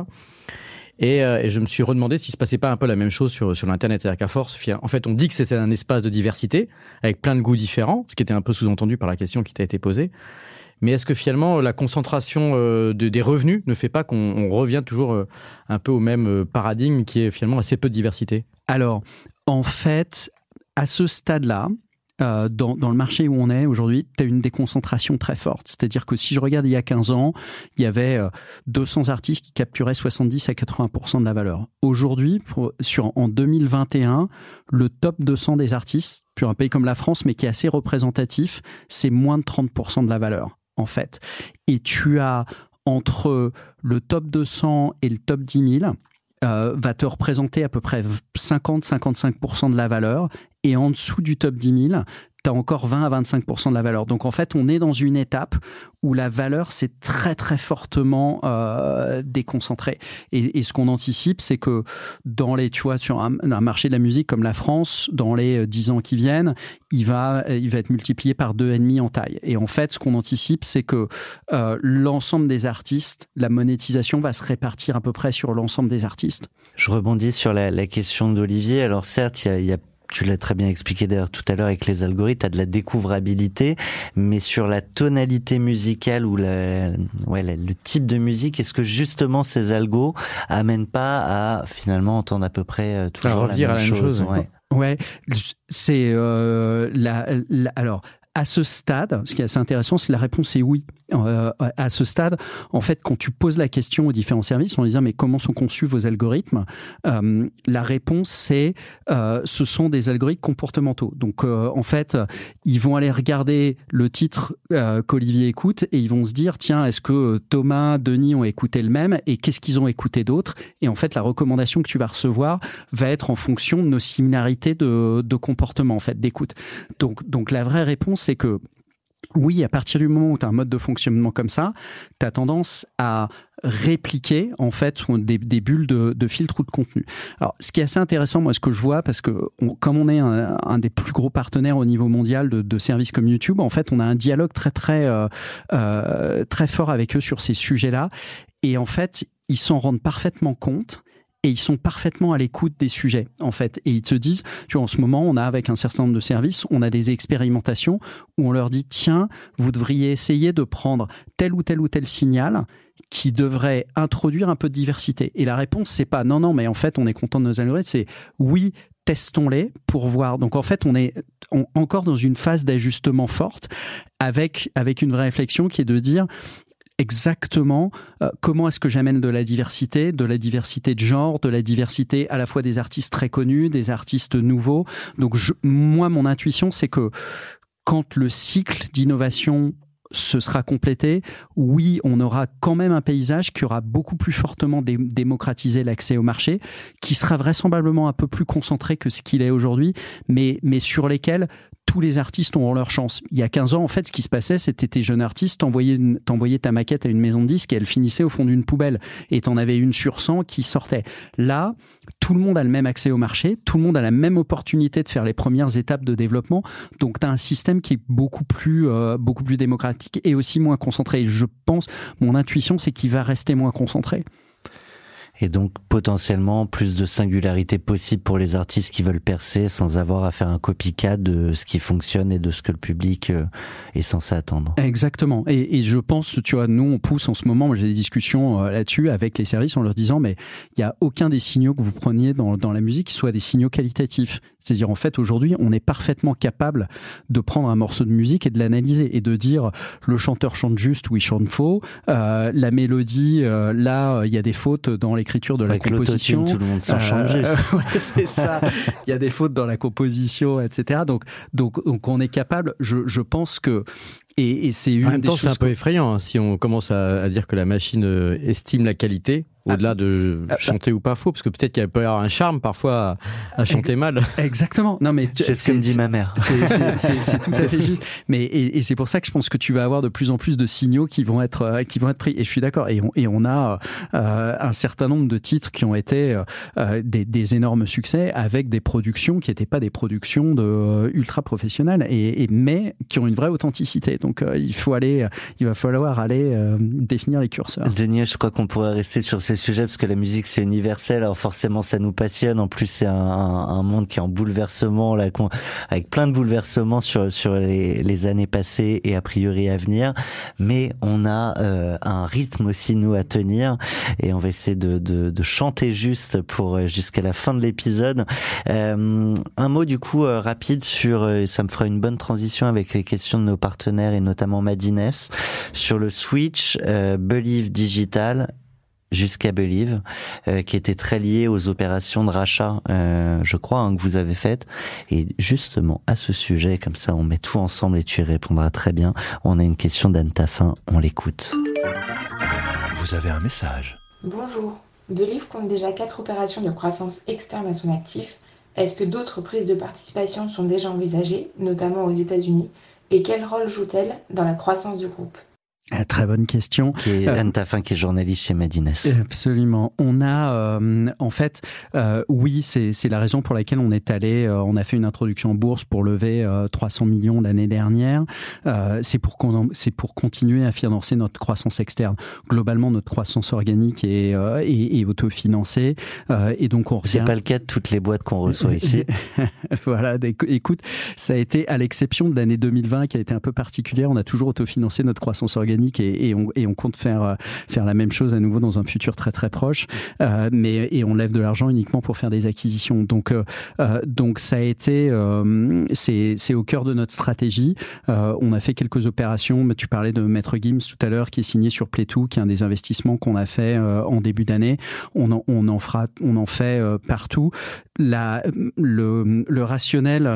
Et, euh, et, je me suis redemandé s'il se passait pas un peu la même chose sur, sur l'Internet. C'est-à-dire qu'à force, en fait, on dit que c'est un espace de diversité, avec plein de goûts différents, ce qui était un peu sous-entendu par la question qui t'a été posée. Mais est-ce que finalement la concentration euh, de, des revenus ne fait pas qu'on revient toujours euh, un peu au même euh, paradigme qui est finalement assez peu de diversité? Alors, en fait, à ce stade-là, dans, dans, le marché où on est aujourd'hui, tu as une déconcentration très forte. C'est-à-dire que si je regarde il y a 15 ans, il y avait euh, 200 artistes qui capturaient 70 à 80% de la valeur. Aujourd'hui, en 2021, le top 200 des artistes, sur un pays comme la France, mais qui est assez représentatif, c'est moins de 30% de la valeur en fait. Et tu as entre le top 200 et le top 10 000, euh, va te représenter à peu près 50-55% de la valeur. Et en dessous du top 10 000, tu as encore 20 à 25 de la valeur. Donc en fait, on est dans une étape où la valeur s'est très très fortement euh, déconcentrée. Et, ce qu'on anticipe, c'est que dans les, tu vois, sur un, marché de la musique comme la France, dans les 10 ans qui viennent, il va, il va être multiplié par deux et demi en taille. Et en fait, ce qu'on anticipe, c'est que euh, l'ensemble des artistes, la monétisation va se répartir à peu près sur l'ensemble des artistes. Je rebondis sur la, question d'Olivier. Alors certes, il y a, y a tu l'as très bien expliqué d'ailleurs tout à l'heure avec les algorithmes, tu as de la découvrabilité, mais sur la tonalité musicale ou la, ouais, le type de musique, est-ce que justement ces algos amènent pas à finalement entendre à peu près euh, toujours la même, à la même chose, ouais. Ouais, c'est euh, la, alors à ce stade, ce qui est assez intéressant, c'est la réponse est oui. Euh, à ce stade, en fait, quand tu poses la question aux différents services en disant mais comment sont conçus vos algorithmes, euh, la réponse c'est euh, ce sont des algorithmes comportementaux. Donc en fait, ils vont aller regarder le titre qu'Olivier écoute et ils vont se dire tiens est-ce que Thomas, Denis ont écouté le même et qu'est-ce qu'ils ont écouté d'autre Et en fait, la recommandation que tu vas recevoir va être en fonction de nos similarités de, de comportement en fait d'écoute. Donc donc la vraie réponse c'est que oui, à partir du moment où tu as un mode de fonctionnement comme ça, tu as tendance à répliquer en fait des, bulles de, filtre ou de contenu. Ce qui est assez intéressant, moi, ce que je vois, parce que comme on est un, des plus gros partenaires au niveau mondial de, services comme YouTube, en fait, on a un dialogue très très euh, euh, très fort avec eux sur ces sujets-là, et en fait, ils s'en rendent parfaitement compte et ils sont parfaitement à l'écoute des sujets en fait. Et ils te disent tu vois en ce moment on a avec un certain nombre de services on a des expérimentations où on leur dit tiens vous devriez essayer de prendre tel ou tel ou tel signal qui devrait introduire un peu de diversité. Et la réponse c'est pas non non mais en fait on est content de nos algorithmes c'est oui testons-les pour voir. Donc en fait, on est encore dans une phase d'ajustement forte avec avec une vraie réflexion qui est de dire exactement euh, comment est-ce que j'amène de la diversité, de la diversité de genre, de la diversité à la fois des artistes très connus, des artistes nouveaux. Donc moi, mon intuition, c'est que quand le cycle d'innovation se sera complété, oui, on aura quand même un paysage qui aura beaucoup plus fortement démocratisé l'accès au marché, qui sera vraisemblablement un peu plus concentré que ce qu'il est aujourd'hui, mais, mais sur lesquels tous les artistes ont leur chance. Il y a 15 ans, en fait, ce qui se passait, c'était tes jeunes artistes, t'envoyais ta maquette à une maison de disques et elle finissait au fond d'une poubelle. Et t'en avais une sur 100 qui sortait. Là, tout le monde a le même accès au marché, tout le monde a la même opportunité de faire les premières étapes de développement. Donc, tu as un système qui est beaucoup plus, euh, beaucoup plus démocratique et aussi moins concentré. Je pense, mon intuition, c'est qu'il va rester moins concentré et donc potentiellement plus de singularité possible pour les artistes qui veulent percer sans avoir à faire un copycat de ce qui fonctionne et de ce que le public euh, est censé attendre. Exactement. Et, je pense, tu vois, nous on pousse en ce moment, j'ai des discussions euh, là-dessus avec les services en leur disant, mais il n'y a aucun des signaux que vous preniez dans, dans la musique qui soit des signaux qualitatifs. C'est-à-dire en fait aujourd'hui on est parfaitement capable de prendre un morceau de musique et de l'analyser et de dire le chanteur chante juste ou il chante faux, euh, la mélodie euh, là il y a des fautes dans les l'écriture de la composition. Tout le monde s'en change. Euh, c'est ça. Il y a des fautes dans la composition, etc. Donc, donc, donc on est capable. Je, je pense que et, et c'est une en même temps, c'est un peu effrayant hein, si on commence à, à, dire que la machine euh, estime la qualité au-delà ah. de ah, bah. chanter ou pas faux, parce que peut-être qu'il peut y avoir un charme parfois à, chanter mal. Exactement. Non, mais c'est ce que me dit ma mère. C'est tout à fait juste. Mais et, et c'est pour ça que je pense que tu vas avoir de plus en plus de signaux qui vont être euh, qui vont être pris. Et je suis d'accord. Et on, et on a euh, un certain nombre de titres qui ont été euh, des, des, énormes succès avec des productions qui n'étaient pas des productions de euh, ultra professionnelles, et, et, mais qui ont une vraie authenticité. Donc euh, il faut aller, il va falloir aller définir les curseurs. Denis, je crois qu'on pourrait rester sur ces sujets parce que la musique c'est universel, alors forcément ça nous passionne. En plus c'est un, monde qui est en bouleversement, avec plein de bouleversements sur les, années passées et a priori à venir. Mais on a euh, un rythme aussi nous à tenir et on va essayer de, chanter juste pour euh, jusqu'à la fin de l'épisode. Euh, un mot du coup rapide sur, ça me fera une bonne transition avec les questions de nos partenaires et notamment Madines sur le switch Believe Digital jusqu'à Believe, euh, qui était très lié aux opérations de rachat, euh, je crois, hein, que vous avez faites. Et justement, à ce sujet, comme ça, on met tout ensemble et tu y répondras très bien. On a une question d'Anne Taffin, on l'écoute. Vous avez un message. Bonjour. Believe compte déjà quatre opérations de croissance externe à son actif. Est-ce que d'autres prises de participation sont déjà envisagées, notamment aux États-Unis? Et quel rôle joue-t-elle dans la croissance du groupe? Ah, très bonne question. Qui est Anne Taffin, qui est journaliste chez Madines. Absolument. On a, en fait, oui, c'est la raison pour laquelle on est allé, on a fait une introduction en bourse pour lever 300 millions l'année dernière. c'est pour c'est pour continuer à financer notre croissance externe. Globalement, notre croissance organique est, est, est autofinancée, et donc on. C'est pas le cas de toutes les boîtes qu'on reçoit ici. voilà. Écoute, ça a été à l'exception de l'année 2020 qui a été un peu particulière. On a toujours autofinancé notre croissance organique et, on, compte faire, euh, faire la même chose à nouveau dans un futur très très proche. Euh, mais, et on lève de l'argent uniquement pour faire des acquisitions. Donc, euh, donc ça a été, c'est au cœur de notre stratégie. on a fait quelques opérations. Tu parlais de Maître Gims tout à l'heure qui est signé sur Playtoo, qui est un des investissements qu'on a fait en début d'année. On en, on en fera, on en fait partout. La, le, le rationnel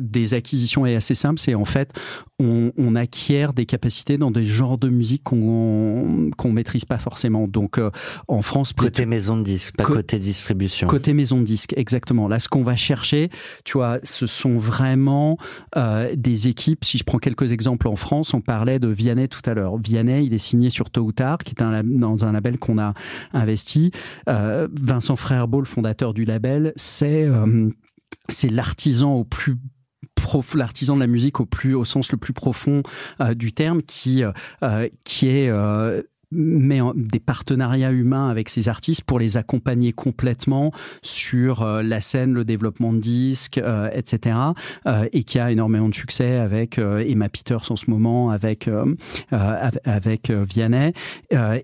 des acquisitions est assez simple. C'est en fait, on, on acquiert des capacités dans des genres de musique qu'on qu'on maîtrise pas forcément. Donc euh, en France, côté maison de disque, pas côté distribution. Côté maison de disque, exactement. Là, ce qu'on va chercher, tu vois, ce sont vraiment euh, des équipes. Si je prends quelques exemples en France, on parlait de Vianney tout à l'heure. Vianney, il est signé sur Tôt ou Tard, qui est un, dans un label qu'on a investi. Euh, Vincent Frère-Beau, le fondateur du label, c'est c'est l'artisan de la musique au sens le plus profond euh, du terme qui euh, euh, qui est met des partenariats humains avec ces artistes pour les accompagner complètement sur euh, la scène, le développement de disques, euh, etc. Euh, et qui a énormément de succès avec Emma Peters en ce moment, avec avec Vianney.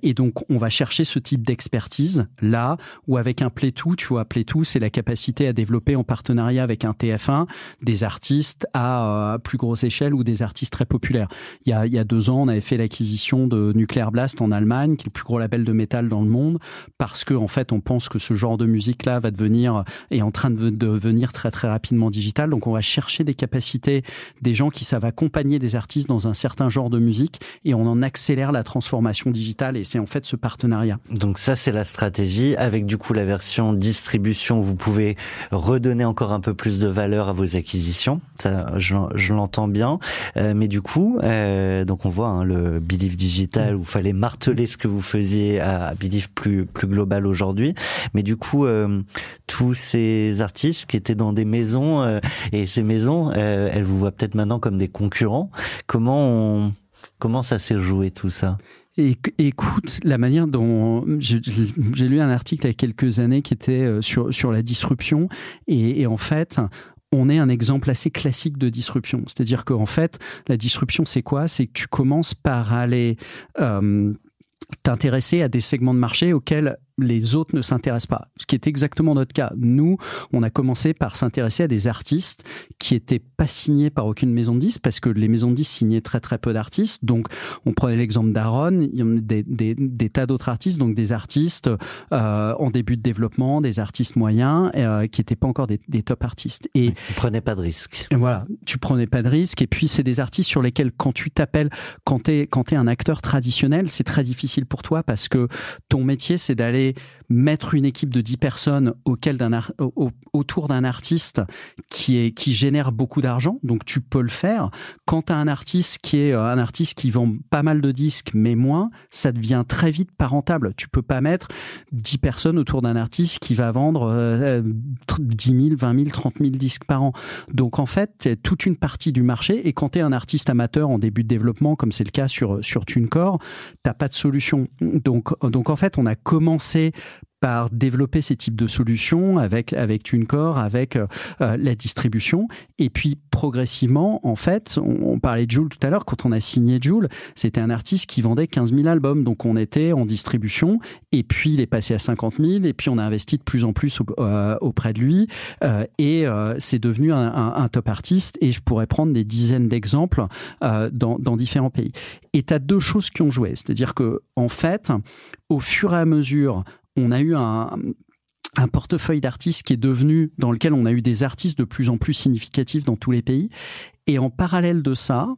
et donc on va chercher ce type d'expertise là, ou avec un Playtoo, tu vois, Playtoo, c'est la capacité à développer en partenariat avec un TF1 des artistes à plus grosse échelle ou des artistes très populaires. Il y a, il y a deux ans, on avait fait l'acquisition de Nuclear Blast en Allemagne, qui est le plus gros label de métal dans le monde, parce que en fait, on pense que ce genre de musique-là va devenir est en train de devenir très très rapidement digital. Donc, on va chercher des capacités des gens qui savent accompagner des artistes dans un certain genre de musique, et on en accélère la transformation digitale. Et c'est en fait ce partenariat. Donc ça, c'est la stratégie. Avec du coup la version distribution, vous pouvez redonner encore un peu plus de valeur à vos acquisitions. Ça, je, l'entends bien. Euh, mais du coup, euh, donc on voit hein, le Believe Digital où il fallait marteler ce que vous faisiez à Believe plus plus global aujourd'hui. Mais du coup, euh, tous ces artistes qui étaient dans des maisons euh, et ces maisons, euh, elles vous voient peut-être maintenant comme des concurrents. Comment comment ça s'est joué tout ça? Écoute, la manière dont j'ai lu un article il y a quelques années qui était sur sur la disruption et en fait on est un exemple assez classique de disruption. C'est-à-dire qu'en fait, la disruption, c'est quoi? C'est que tu commences par aller t'intéresser à des segments de marché auxquels les autres ne s'intéressent pas. Ce qui est exactement notre cas. Nous, on a commencé par s'intéresser à des artistes qui étaient pas signés par aucune maison de disques parce que les maisons de disques signaient très très peu d'artistes. Donc, on prenait l'exemple d'Aaron, il y a des, des, des tas d'autres artistes, donc des artistes euh, en début de développement, des artistes moyens euh, qui n'étaient pas encore des, des, top artistes. Et tu prenais pas de risques. Voilà, tu prenais pas de risques. Et puis, c'est des artistes sur lesquels, quand tu t'appelles, quand tu es, quand es un acteur traditionnel, c'est très difficile pour toi parce que ton métier, c'est d'aller mettre une équipe de 10 personnes autour d'un artiste qui est qui génère beaucoup d'argent donc tu peux le faire. Quand tu as un artiste qui est euh, un artiste qui vend pas mal de disques mais moins ça devient très vite pas rentable. Tu peux pas mettre 10 personnes autour d'un artiste qui va vendre euh, 10 000 20 000 30 000 disques par an. Donc en fait toute une partie du marché. Et quand tu es un artiste amateur en début de développement comme c'est le cas sur sur TuneCore t'as pas de solution. Donc donc en fait on a commencé traversée par développer ces types de solutions avec avec TuneCore, avec euh, euh, la distribution, et puis progressivement, en fait, on, parlait de Joule tout à l'heure. Quand on a signé Joule, c'était un artiste qui vendait 15 000 albums, donc on était en distribution, et puis il est passé à 50 000, et puis on a investi de plus en plus euh, auprès de lui, et c'est devenu un, top artiste. Et je pourrais prendre des dizaines d'exemples dans, dans différents pays. Et tu as deux choses qui ont joué, c'est-à-dire que en fait, au fur et à mesure on a eu un, portefeuille d'artistes qui est devenu, dans lequel on a eu des artistes de plus en plus significatifs dans tous les pays. Et en parallèle de ça,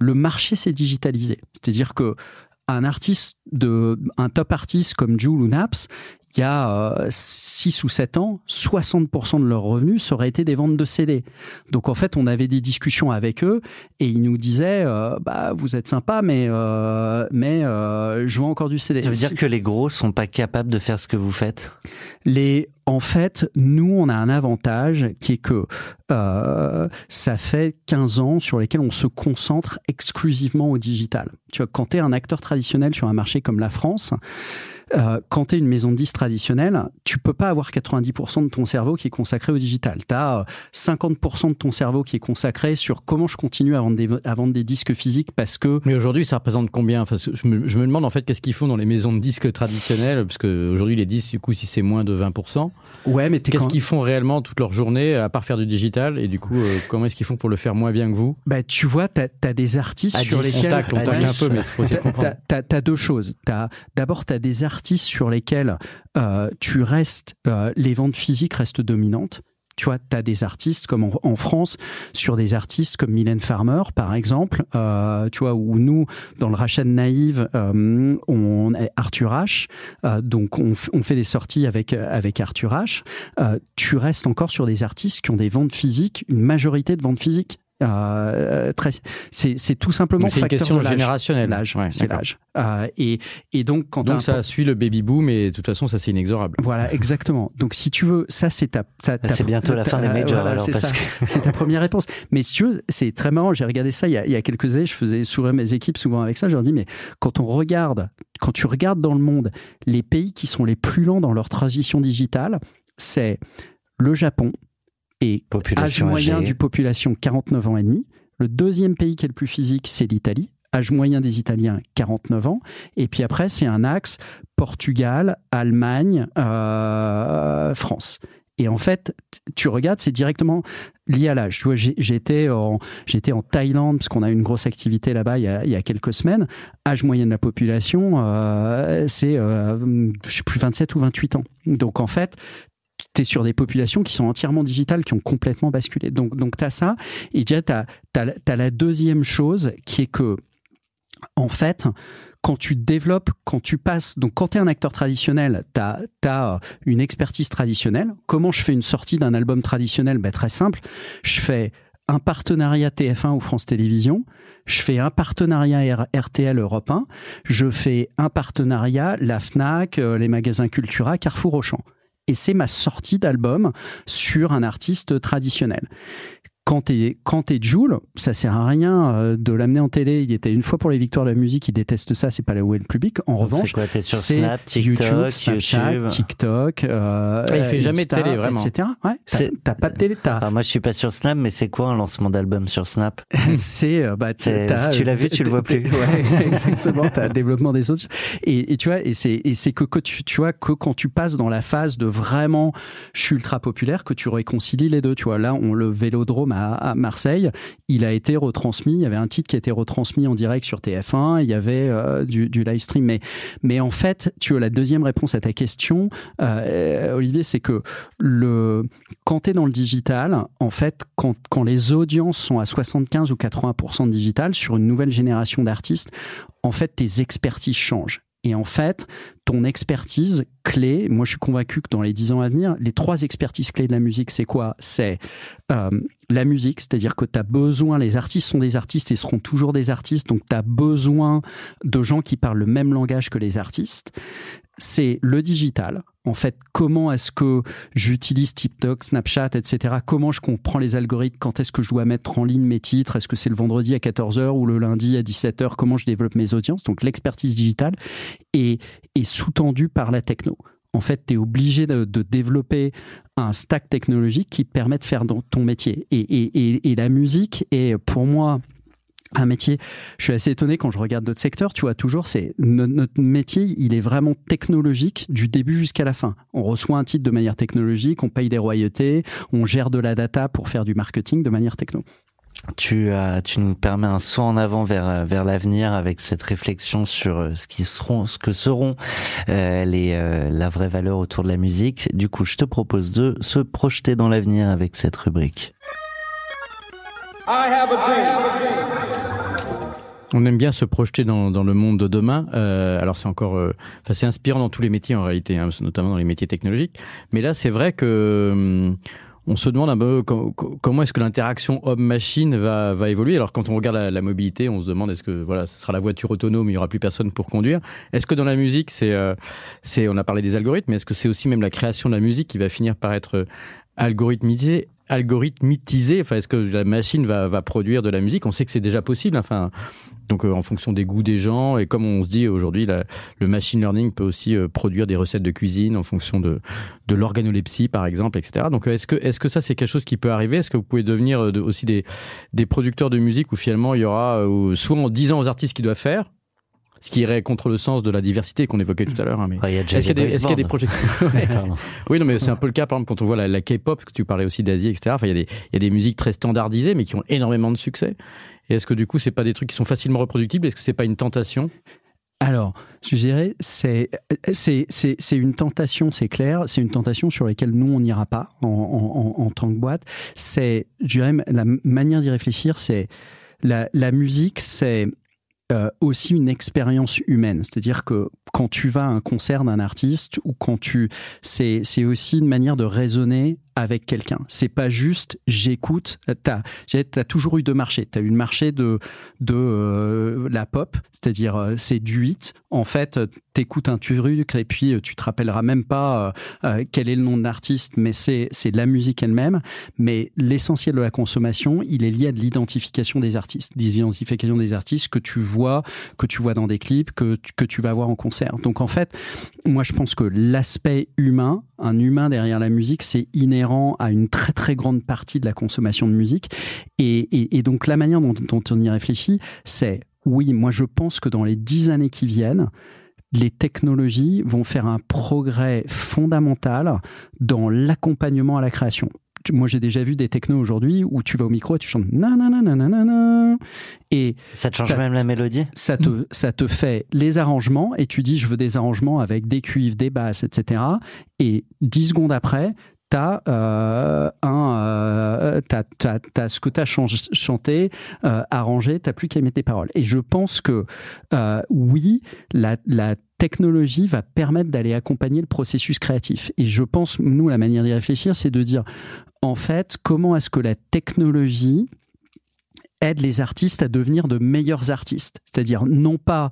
le marché s'est digitalisé. C'est-à-dire que un artiste un top artiste comme Jules ou Naps, il y a 6 ou 7 ans, 60% de leurs revenus seraient été des ventes de CD. Donc en fait, on avait des discussions avec eux et ils nous disaient bah vous êtes sympa mais mais je vends encore du CD. Ça veut dire que les gros sont pas capables de faire ce que vous faites? Les en fait, nous, on a un avantage qui est que euh, ça fait 15 ans sur lesquels on se concentre exclusivement au digital. Tu vois, quand tu es un acteur traditionnel sur un marché comme la France, euh, quand tu es une maison de disques traditionnelle, tu peux pas avoir 90% de ton cerveau qui est consacré au digital. Tu as 50% de ton cerveau qui est consacré sur comment je continue à vendre des, à vendre des disques physiques parce que... Mais aujourd'hui, ça représente combien? Enfin, je, me, je, me, demande en fait qu'est-ce qu'ils font dans les maisons de disques traditionnelles, parce qu'aujourd'hui les disques, du coup, si c'est moins de 20%, ouais, mais qu'est-ce qu'ils font réellement toute leur journée à part faire du digital? Et du coup, euh, comment est-ce qu'ils font pour le faire moins bien que vous? Bah, Tu vois, tu as, as, des artistes sur lesquels... On tacle, on tacle un peu, mais il faut aussi comprendre. Tu as, as, deux choses. D'abord, tu as des artistes sur lesquels euh, tu restes, euh, les ventes physiques restent dominantes. Tu vois, tu as des artistes comme en, France, sur des artistes comme Mylène Farmer, par exemple, euh, tu vois, où nous, dans le rachat Naïve, euh, on est Arthur H, donc on, fait des sorties avec, avec Arthur H. Tu restes encore sur des artistes qui ont des ventes physiques, une majorité de ventes physiques. Euh, très, c'est, c'est tout simplement c'est une question de générationnelle. L'âge, ouais, c'est l'âge. Euh, et, et donc quand donc ça suit le baby boom et de toute façon ça c'est inexorable. Voilà, exactement. Donc si tu veux, ça c'est ta, ta, ta c'est bientôt la fin des majors voilà, alors c'est parce ça. que c'est ta première réponse. Mais si tu veux, c'est très marrant. J'ai regardé ça il y, a, il y a quelques années. Je faisais sourire mes équipes souvent avec ça. Je leur dis mais quand on regarde, quand tu regardes dans le monde les pays qui sont les plus lents dans leur transition digitale, c'est le Japon et population âge moyen âgée. du population 49 ans et demi. Le deuxième pays qui est le plus physique, c'est l'Italie. Âge moyen des Italiens, 49 ans. Et puis après, c'est un axe Portugal, Allemagne, euh, France. Et en fait, tu regardes, c'est directement lié à l'âge. Tu vois, j'étais en, j'étais en Thaïlande parce qu'on a une grosse activité là-bas il, il, y a quelques semaines. Âge moyen de la population, euh, c'est, euh, je sais plus, 27 ou 28 ans. Donc en fait, tu es sur des populations qui sont entièrement digitales, qui ont complètement basculé. Donc, donc tu as ça. Et déjà, tu as, as, la deuxième chose qui est que, en fait, quand tu développes, quand tu passes, donc quand tu es un acteur traditionnel, tu as, une expertise traditionnelle. Comment je fais une sortie d'un album traditionnel? Ben, Très simple. Je fais un partenariat TF1 ou France Télévisions, je fais un partenariat RTL Europe 1, je fais un partenariat la FNAC, les magasins Cultura, Carrefour Auchan et c'est ma sortie d'album sur un artiste traditionnel. Quand t'es quand t'es Joule, ça sert à rien de l'amener en télé. Il était une fois pour les victoires de la musique. Il déteste ça. C'est pas là où est le public. En Donc revanche, c'est quoi T'es sur c'est Snap, TikTok, YouTube, Snapchat, YouTube. TikTok. Euh, Ah, il fait jamais de télé, vraiment. etc. Ouais. T'as pas de télé. T'as Alors moi je suis pas sur Snap, mais c'est quoi un lancement d'album sur Snap c'est euh, bah si tu l'as vu, tu le vois plus. ouais exactement t'as le développement des autres et, et tu vois et c'est et c'est que, que tu, tu vois que quand tu passes dans la phase de vraiment je suis ultra populaire que tu réconcilies les deux tu vois là on le Vélodrome à, Marseille il a été retransmis il y avait un titre qui a été retransmis en direct sur TF1 il y avait euh, du, live stream mais mais en fait tu as la deuxième réponse à ta question euh, Olivier c'est que le quand tu es dans le digital, en fait, quand, quand les audiences sont à 75 ou 80% de digital sur une nouvelle génération d'artistes, en fait, tes expertises changent. Et en fait, ton expertise clé, moi je suis convaincu que dans les 10 ans à venir, les trois expertises clés de la musique, c'est quoi? C'est euh, la musique, c'est-à-dire que tu as besoin, les artistes sont des artistes et seront toujours des artistes, donc tu as besoin de gens qui parlent le même langage que les artistes. C'est le digital. En fait, comment est-ce que j'utilise TikTok, Snapchat, etc. Comment je comprends les algorithmes? Quand est-ce que je dois mettre en ligne mes titres? Est-ce que c'est le vendredi à 14h ou le lundi à 17h Comment je développe mes audiences? Donc l'expertise digitale est, est sous-tendue par la techno. En fait, tu es obligé de, développer un stack technologique qui permet de faire ton métier. Et, et, la musique est, pour moi, un métier. Je suis assez étonné quand je regarde d'autres secteurs. Tu vois, toujours, c'est notre, notre, métier, il est vraiment technologique du début jusqu'à la fin. On reçoit un titre de manière technologique, on paye des royautés, on gère de la data pour faire du marketing de manière techno. Tu, as, tu nous permets un saut en avant vers vers l'avenir avec cette réflexion sur ce qui seront, ce que seront euh, les euh, la vraie valeur autour de la musique. Du coup, je te propose de se projeter dans l'avenir avec cette rubrique. On aime bien se projeter dans, dans le monde de demain. Euh, alors c'est encore, euh, enfin c'est inspirant dans tous les métiers en réalité, hein, notamment dans les métiers technologiques. Mais là, c'est vrai que hum, on se demande un peu comment est-ce que l'interaction homme-machine va, va évoluer. Alors quand on regarde la, mobilité, on se demande est-ce que voilà, ce sera la voiture autonome, il y aura plus personne pour conduire. Est-ce que dans la musique, c'est, euh, c'est, on a parlé des algorithmes, mais est-ce que c'est aussi même la création de la musique qui va finir par être euh, algorithmisée? Algorithmitisé Enfin, est-ce que la machine va, va produire de la musique? On sait que c'est déjà possible. Enfin, donc euh, en fonction des goûts des gens et comme on se dit aujourd'hui, le machine learning peut aussi euh, produire des recettes de cuisine en fonction de, de l'organolepsie par exemple, etc. Donc est-ce que est-ce que ça c'est quelque chose qui peut arriver? Est-ce que vous pouvez devenir euh, aussi des, des producteurs de musique où finalement il y aura soit en disant aux artistes ce qu'ils doivent faire, ce qui irait contre le sens de la diversité qu'on évoquait tout à l'heure. Hein, mais Ouais, est-ce qu'il y, a des y a. Pardon. Oui, non, mais c'est un peu le cas, par exemple, quand on voit la, la K-pop, que tu parlais aussi d'Asie, etc. Enfin, il y, a des, il y a des musiques très standardisées, mais qui ont énormément de succès. Et est-ce que du coup, c'est pas des trucs qui sont facilement reproductibles? Est-ce que c'est pas une tentation? Alors, je dirais, c'est une tentation, c'est clair. C'est une tentation sur laquelle nous on n'ira pas en, en, en, en tant que boîte. C'est, je dirais, la manière d'y réfléchir, c'est la la musique, c'est euh, aussi une expérience humaine. C'est-à-dire que quand tu vas à un concert d'un artiste ou quand tu, c'est c'est aussi une manière de raisonner avec quelqu'un. C'est pas juste j'écoute. T'as as toujours eu deux marchés. T'as eu le marché de de euh, la pop, c'est-à-dire euh, c'est du 8. En fait, t'écoutes un truc et puis euh, tu te rappelleras même pas quel est le nom de l'artiste, mais c'est de la musique elle-même. Mais l'essentiel de la consommation, il est lié à de l'identification des artistes, des identifications des artistes que tu vois, que tu vois dans des clips, que que tu vas voir en concert. Donc en fait, moi je pense que l'aspect humain, un humain derrière la musique, c'est inhérent à une très très grande partie de la consommation de musique. Et, et, et donc la manière dont, dont on y réfléchit, c'est oui, moi je pense que dans les dix années qui viennent, les technologies vont faire un progrès fondamental dans l'accompagnement à la création. Moi, j'ai déjà vu des technos aujourd'hui où tu vas au micro et tu chantes nananananana et Ça te change même la mélodie? Ça te, ça te fait les arrangements et tu dis je veux des arrangements avec des cuivres, des basses, etc. Et dix secondes après, euh, un, euh, t'as ce que t'as chan- chanté, euh, arrangé, t'as plus qu'à mettre des paroles. Et je pense que euh, oui, la, la technologie va permettre d'aller accompagner le processus créatif. Et je pense, nous, la manière d'y réfléchir, c'est de dire, en fait, comment est-ce que la technologie aide les artistes à devenir de meilleurs artistes? C'est-à-dire non pas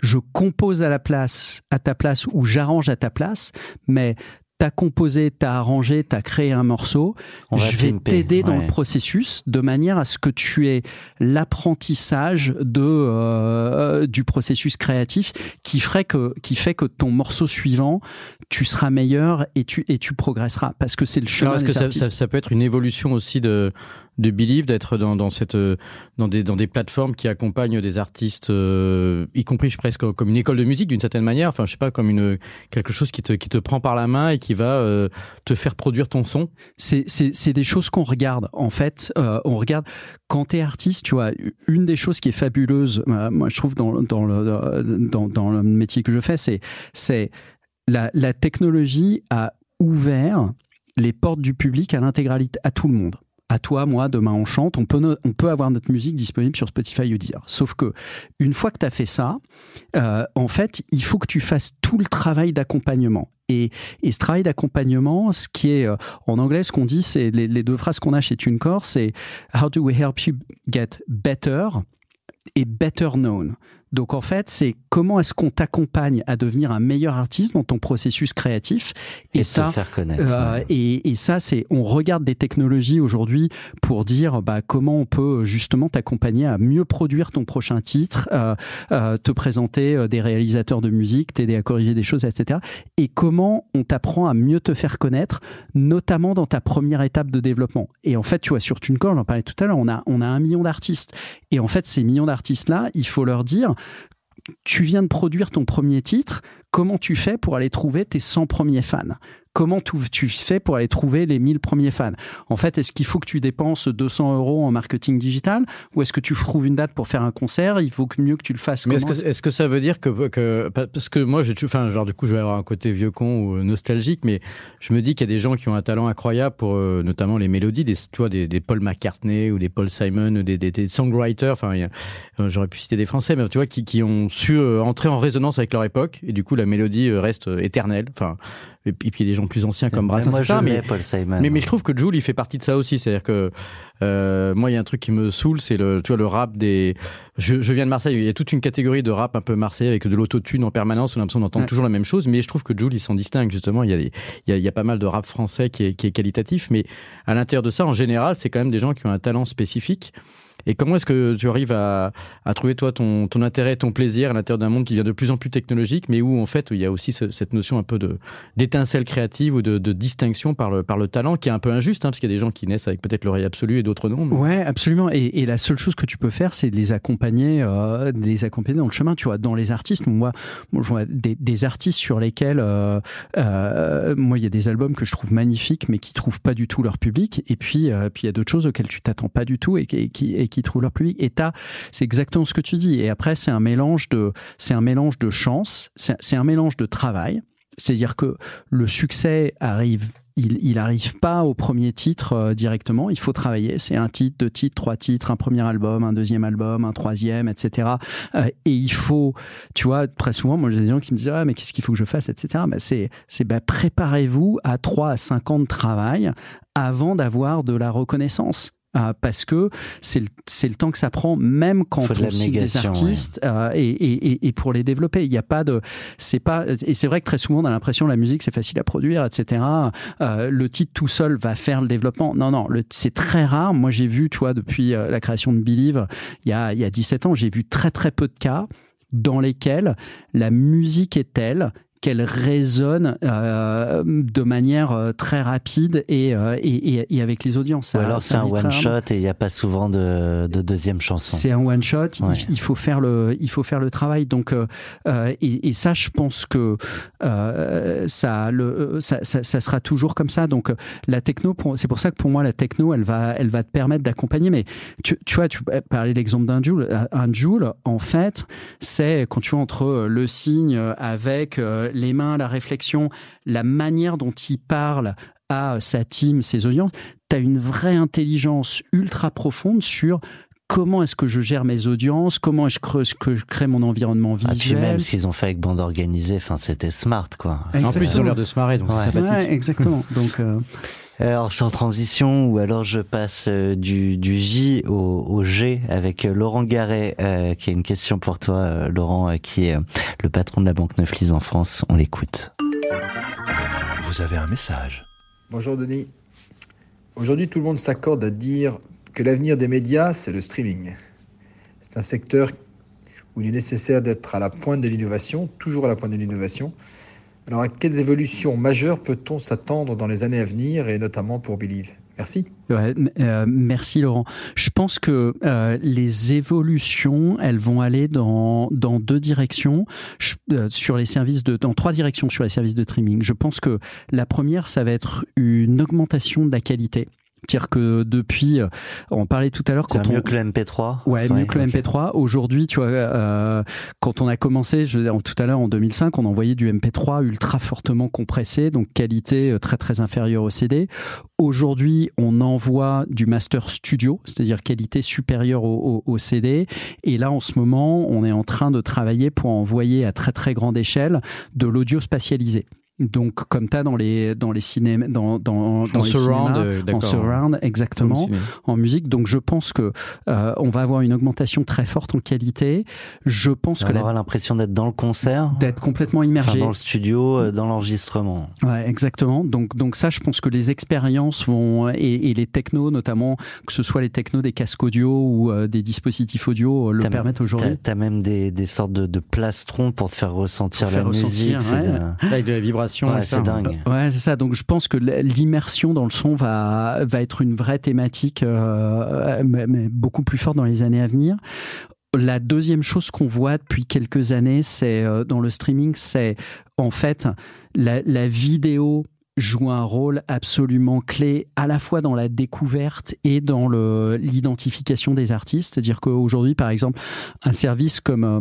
je compose à la place, à ta place ou j'arrange à ta place, mais t'as composé, t'as arrangé, t'as créé un morceau. On va je vais t'aider dans le processus de manière à ce que tu aies l'apprentissage de euh, du processus créatif qui ferait que qui fait que ton morceau suivant tu seras meilleur et tu et tu progresseras. Parce que c'est le chemin Alors, est-ce des que ça, ça peut être une évolution aussi de, de Believe, d'être dans, dans, cette, euh, dans, des, dans des plateformes qui accompagnent des artistes, euh, y compris presque comme une école de musique d'une certaine manière, enfin je sais pas, comme une, quelque chose qui te, qui te prend par la main et qui va euh, te faire produire ton son. C'est des choses qu'on regarde en fait. Euh, on regarde quand t'es artiste tu vois une des choses qui est fabuleuse euh, moi je trouve dans dans le dans, dans le métier que je fais c'est c'est la la technologie a ouvert les portes du public à l'intégralité à tout le monde à toi, moi, demain on chante, on peut, on peut avoir notre musique disponible sur Spotify ou Deezer. Sauf que une fois que tu as fait ça, euh, en fait, il faut que tu fasses tout le travail d'accompagnement. Et, et ce travail d'accompagnement, ce qui est euh, en anglais, ce qu'on dit, c'est les, les deux phrases qu'on a chez TuneCore, c'est How do we help you get better et better known? Donc en fait, c'est comment est-ce qu'on t'accompagne à devenir un meilleur artiste dans ton processus créatif. Et, Et, ça, te faire connaître. euh, ouais. et, et ça, c'est on regarde des technologies aujourd'hui pour dire bah, comment on peut justement t'accompagner à mieux produire ton prochain titre, euh, euh, te présenter euh, des réalisateurs de musique, t'aider à corriger des choses, etc. Et comment on t'apprend à mieux te faire connaître, notamment dans ta première étape de développement. Et en fait, tu vois, sur TuneCore, j'en parlais tout à l'heure, on a, on a un million d'artistes. Et en fait, ces millions d'artistes-là, il faut leur dire, tu viens de produire ton premier titre, comment tu fais pour aller trouver tes 100 premiers fans? Comment tu, tu fais pour aller trouver les 1000 premiers fans En fait, est-ce qu'il faut que tu dépenses 200 euros en marketing digital ou est-ce que tu trouves une date pour faire un concert? Il faut que mieux que tu le fasses. Mais est-ce que, est que, ça veut dire que, que parce que moi j'ai enfin genre du coup je vais avoir un côté vieux con ou nostalgique, mais je me dis qu'il y a des gens qui ont un talent incroyable pour euh, notamment les mélodies, des tu vois des, des, Paul McCartney ou des Paul Simon ou des, des, des songwriters. Enfin, euh, j'aurais pu citer des Français, mais tu vois qui, qui ont su euh, entrer en résonance avec leur époque et du coup la mélodie reste éternelle. Enfin, et puis, il y a des gens plus anciens comme Brassens, moi, je mais, Paul Simon, mais, mais, je trouve que Jules, il fait partie de ça aussi. C'est-à-dire que euh, moi, il y a un truc qui me saoule, c'est le, tu vois, le rap des. Je, je, viens de Marseille. Il y a toute une catégorie de rap un peu marseillais avec de l'autotune en permanence. On a l'impression d'entendre toujours la même chose. Mais je trouve que Jules, il s'en distingue justement. Il y a, des, il, y a, il y a pas mal de rap français qui est, qui est qualitatif, mais à l'intérieur de ça, en général, c'est quand même des gens qui ont un talent spécifique. Et comment est-ce que tu arrives à, à trouver toi ton, ton, intérêt, ton plaisir à l'intérieur d'un monde qui devient de plus en plus technologique, mais où en fait il y a aussi ce, cette notion un peu de d'étincelle créative ou de, de, distinction par le par le talent qui est un peu injuste, hein, parce qu'il y a des gens qui naissent avec peut-être l'oreille absolue et d'autres non. Ouais, absolument. Et, et, la seule chose que tu peux faire, c'est de les accompagner, euh, de les accompagner dans le chemin. Tu vois, dans les artistes, moi, moi je vois des, des artistes sur lesquels, euh, euh, moi, il y a des albums que je trouve magnifiques, mais qui trouvent pas du tout leur public. Et puis, euh, puis il y a d'autres choses auxquelles tu t'attends pas du tout et, et qui qui trouvent leur public. Et c'est exactement ce que tu dis. Et après, c'est un mélange de, c'est un mélange de chance, c'est un mélange de travail. C'est-à-dire que le succès arrive il n'arrive pas au premier titre euh, directement. Il faut travailler. C'est un titre, deux titres, trois titres, un premier album, un deuxième album, un troisième, etc. Euh, et il faut, tu vois, très souvent, moi, j'ai des gens qui me disent ah mais qu'est-ce qu'il faut que je fasse, etc. Ben, c'est c'est ben, préparez-vous à trois à cinq ans de travail avant d'avoir de la reconnaissance. Euh, parce que c'est le, le, temps que ça prend, même quand on signe des artistes euh, et, et, et, pour les développer. Il n'y a pas de, c'est pas, et c'est vrai que très souvent on a l'impression la musique c'est facile à produire, etc. Euh, le titre tout seul va faire le développement. Non, non, c'est très rare. Moi j'ai vu, tu vois, depuis euh, la création de Believe, il y a, il y a 17 ans, j'ai vu très très peu de cas dans lesquels la musique est telle qu'elle résonne euh, de manière euh, très rapide et, euh, et, et, avec les audiences. Ou alors c'est un one shot et il n'y a pas souvent de, de deuxième chanson. C'est un one shot. Il, faut faire le il faut faire le travail. Donc euh, et, et, ça, je pense que ça le ça, ça, ça, sera toujours comme ça. Donc la techno, c'est pour ça que pour moi la techno, elle va elle va te permettre d'accompagner. Mais tu, tu vois, tu parlais l'exemple d'un joule. Un joule, en fait, c'est quand tu vois entre le signe avec les mains, la réflexion, la manière dont il parle à sa team, ses audiences, tu as une vraie intelligence ultra profonde sur comment est-ce que je gère mes audiences, comment est-ce que je crée mon environnement visuel. Ah, puis même s'ils ont fait avec bande organisée, enfin c'était smart quoi. En plus ils ont l'air de se marrer, donc c'est sympathique. exactement. donc euh, alors sans transition, ou alors je passe euh, du, du J au, au, G avec euh, Laurent Garret, euh, qui a une question pour toi, Laurent, qui est le patron de la Banque Neuflis en France. On l'écoute. Vous avez un message. Bonjour Denis. Aujourd'hui, tout le monde s'accorde à dire que l'avenir des médias, c'est le streaming. C'est un secteur où il est nécessaire d'être à la pointe de l'innovation, toujours à la pointe de l'innovation, alors, à quelles évolutions majeures peut-on s'attendre dans les années à venir, et notamment pour Believe Merci. Euh, merci Laurent. Je pense que euh, les évolutions, elles vont aller dans, dans deux directions, euh, sur les services de, dans trois directions sur les services de streaming. Je pense que la première, ça va être une augmentation de la qualité dire que depuis, on parlait tout à l'heure quand mieux que le MP3. Ouais, mieux que le MP3. Aujourd'hui, tu vois, euh, quand on a commencé, je, tout à l'heure en 2005, on envoyait du MP3 ultra fortement compressé, donc qualité euh, très très inférieure au CD. Aujourd'hui, on envoie du master studio, c'est-à-dire qualité supérieure au, au, au, CD. Et là, en ce moment, on est en train de travailler pour envoyer à très très grande échelle de l'audio spatialisé. Donc, comme tu as dans les, dans les cinémas, dans, dans, dans en les surround, cinémas, en surround, exactement, en musique. Donc, je pense que euh, on va avoir une augmentation très forte en qualité. Je pense on que on aura l'impression d'être dans le concert, d'être complètement immergé enfin, dans le studio, euh, dans l'enregistrement. Ouais, exactement. Donc, donc ça, je pense que les expériences vont et, et, les technos, notamment que ce soit les technos des casques audio ou euh, des dispositifs audio, le permettent aujourd'hui. T'as même des, des sortes de, de plastrons pour te faire ressentir pour la faire musique, ressentir, ouais. de... avec de la vibration Ouais, c'est dingue. Ouais, c'est ça. Donc je pense que l'immersion dans le son va va être une vraie thématique, euh, mais, mais beaucoup plus forte dans les années à venir. La deuxième chose qu'on voit depuis quelques années, c'est euh, dans le streaming, c'est en fait la, la vidéo joue un rôle absolument clé à la fois dans la découverte et dans l'identification des artistes. C'est-à-dire qu'aujourd'hui, par exemple, un service comme, euh,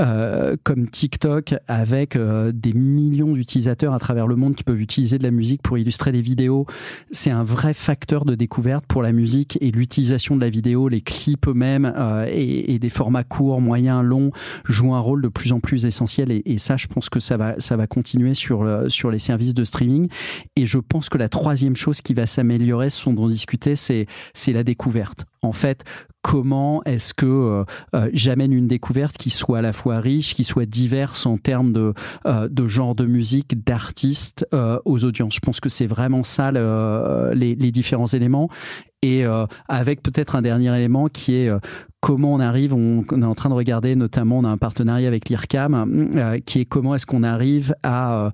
euh, comme TikTok, avec euh, des millions d'utilisateurs à travers le monde qui peuvent utiliser de la musique pour illustrer des vidéos, c'est un vrai facteur de découverte pour la musique et l'utilisation de la vidéo, les clips eux-mêmes et, et, des formats courts, moyens, longs jouent un rôle de plus en plus essentiel. Et, et ça, je pense que ça va, ça va continuer sur, sur les services de streaming. Et je pense que la troisième chose qui va s'améliorer, ce dont discuter, c'est la découverte. En fait, comment est-ce que euh, euh, j'amène une découverte qui soit à la fois riche, qui soit diverse en termes de, euh, genre de musique, d'artistes aux audiences? Je pense que c'est vraiment ça les, différents éléments. Et avec peut-être un dernier élément qui est comment on arrive, on, est en train de regarder notamment, on a un partenariat avec l'IRCAM, qui est comment est-ce qu'on arrive à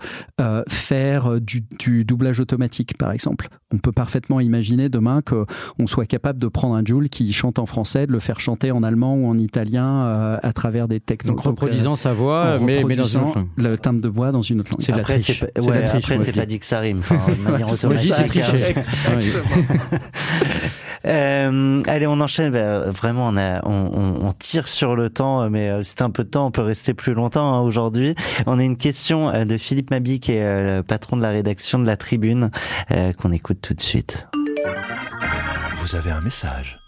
faire du, doublage automatique, par exemple. On peut parfaitement imaginer demain qu'on soit capable de prendre un Qui chante en français, de le faire chanter en allemand ou en italien à travers des textes. Donc reproduisant sa voix, mais, mais dans une autre le timbre de voix dans une autre langue. C'est après, c'est pas, ouais, pas dit que ça rime. Enfin, c'est triché. Euh, allez, on enchaîne. Bah, vraiment, on, a, on, on, tire sur le temps, mais euh, c'est un peu de temps. On peut rester plus longtemps hein, aujourd'hui. On a une question euh, de Philippe Mabi, qui est le patron de la rédaction de la Tribune, qu'on écoute tout de suite. Vous avez un message.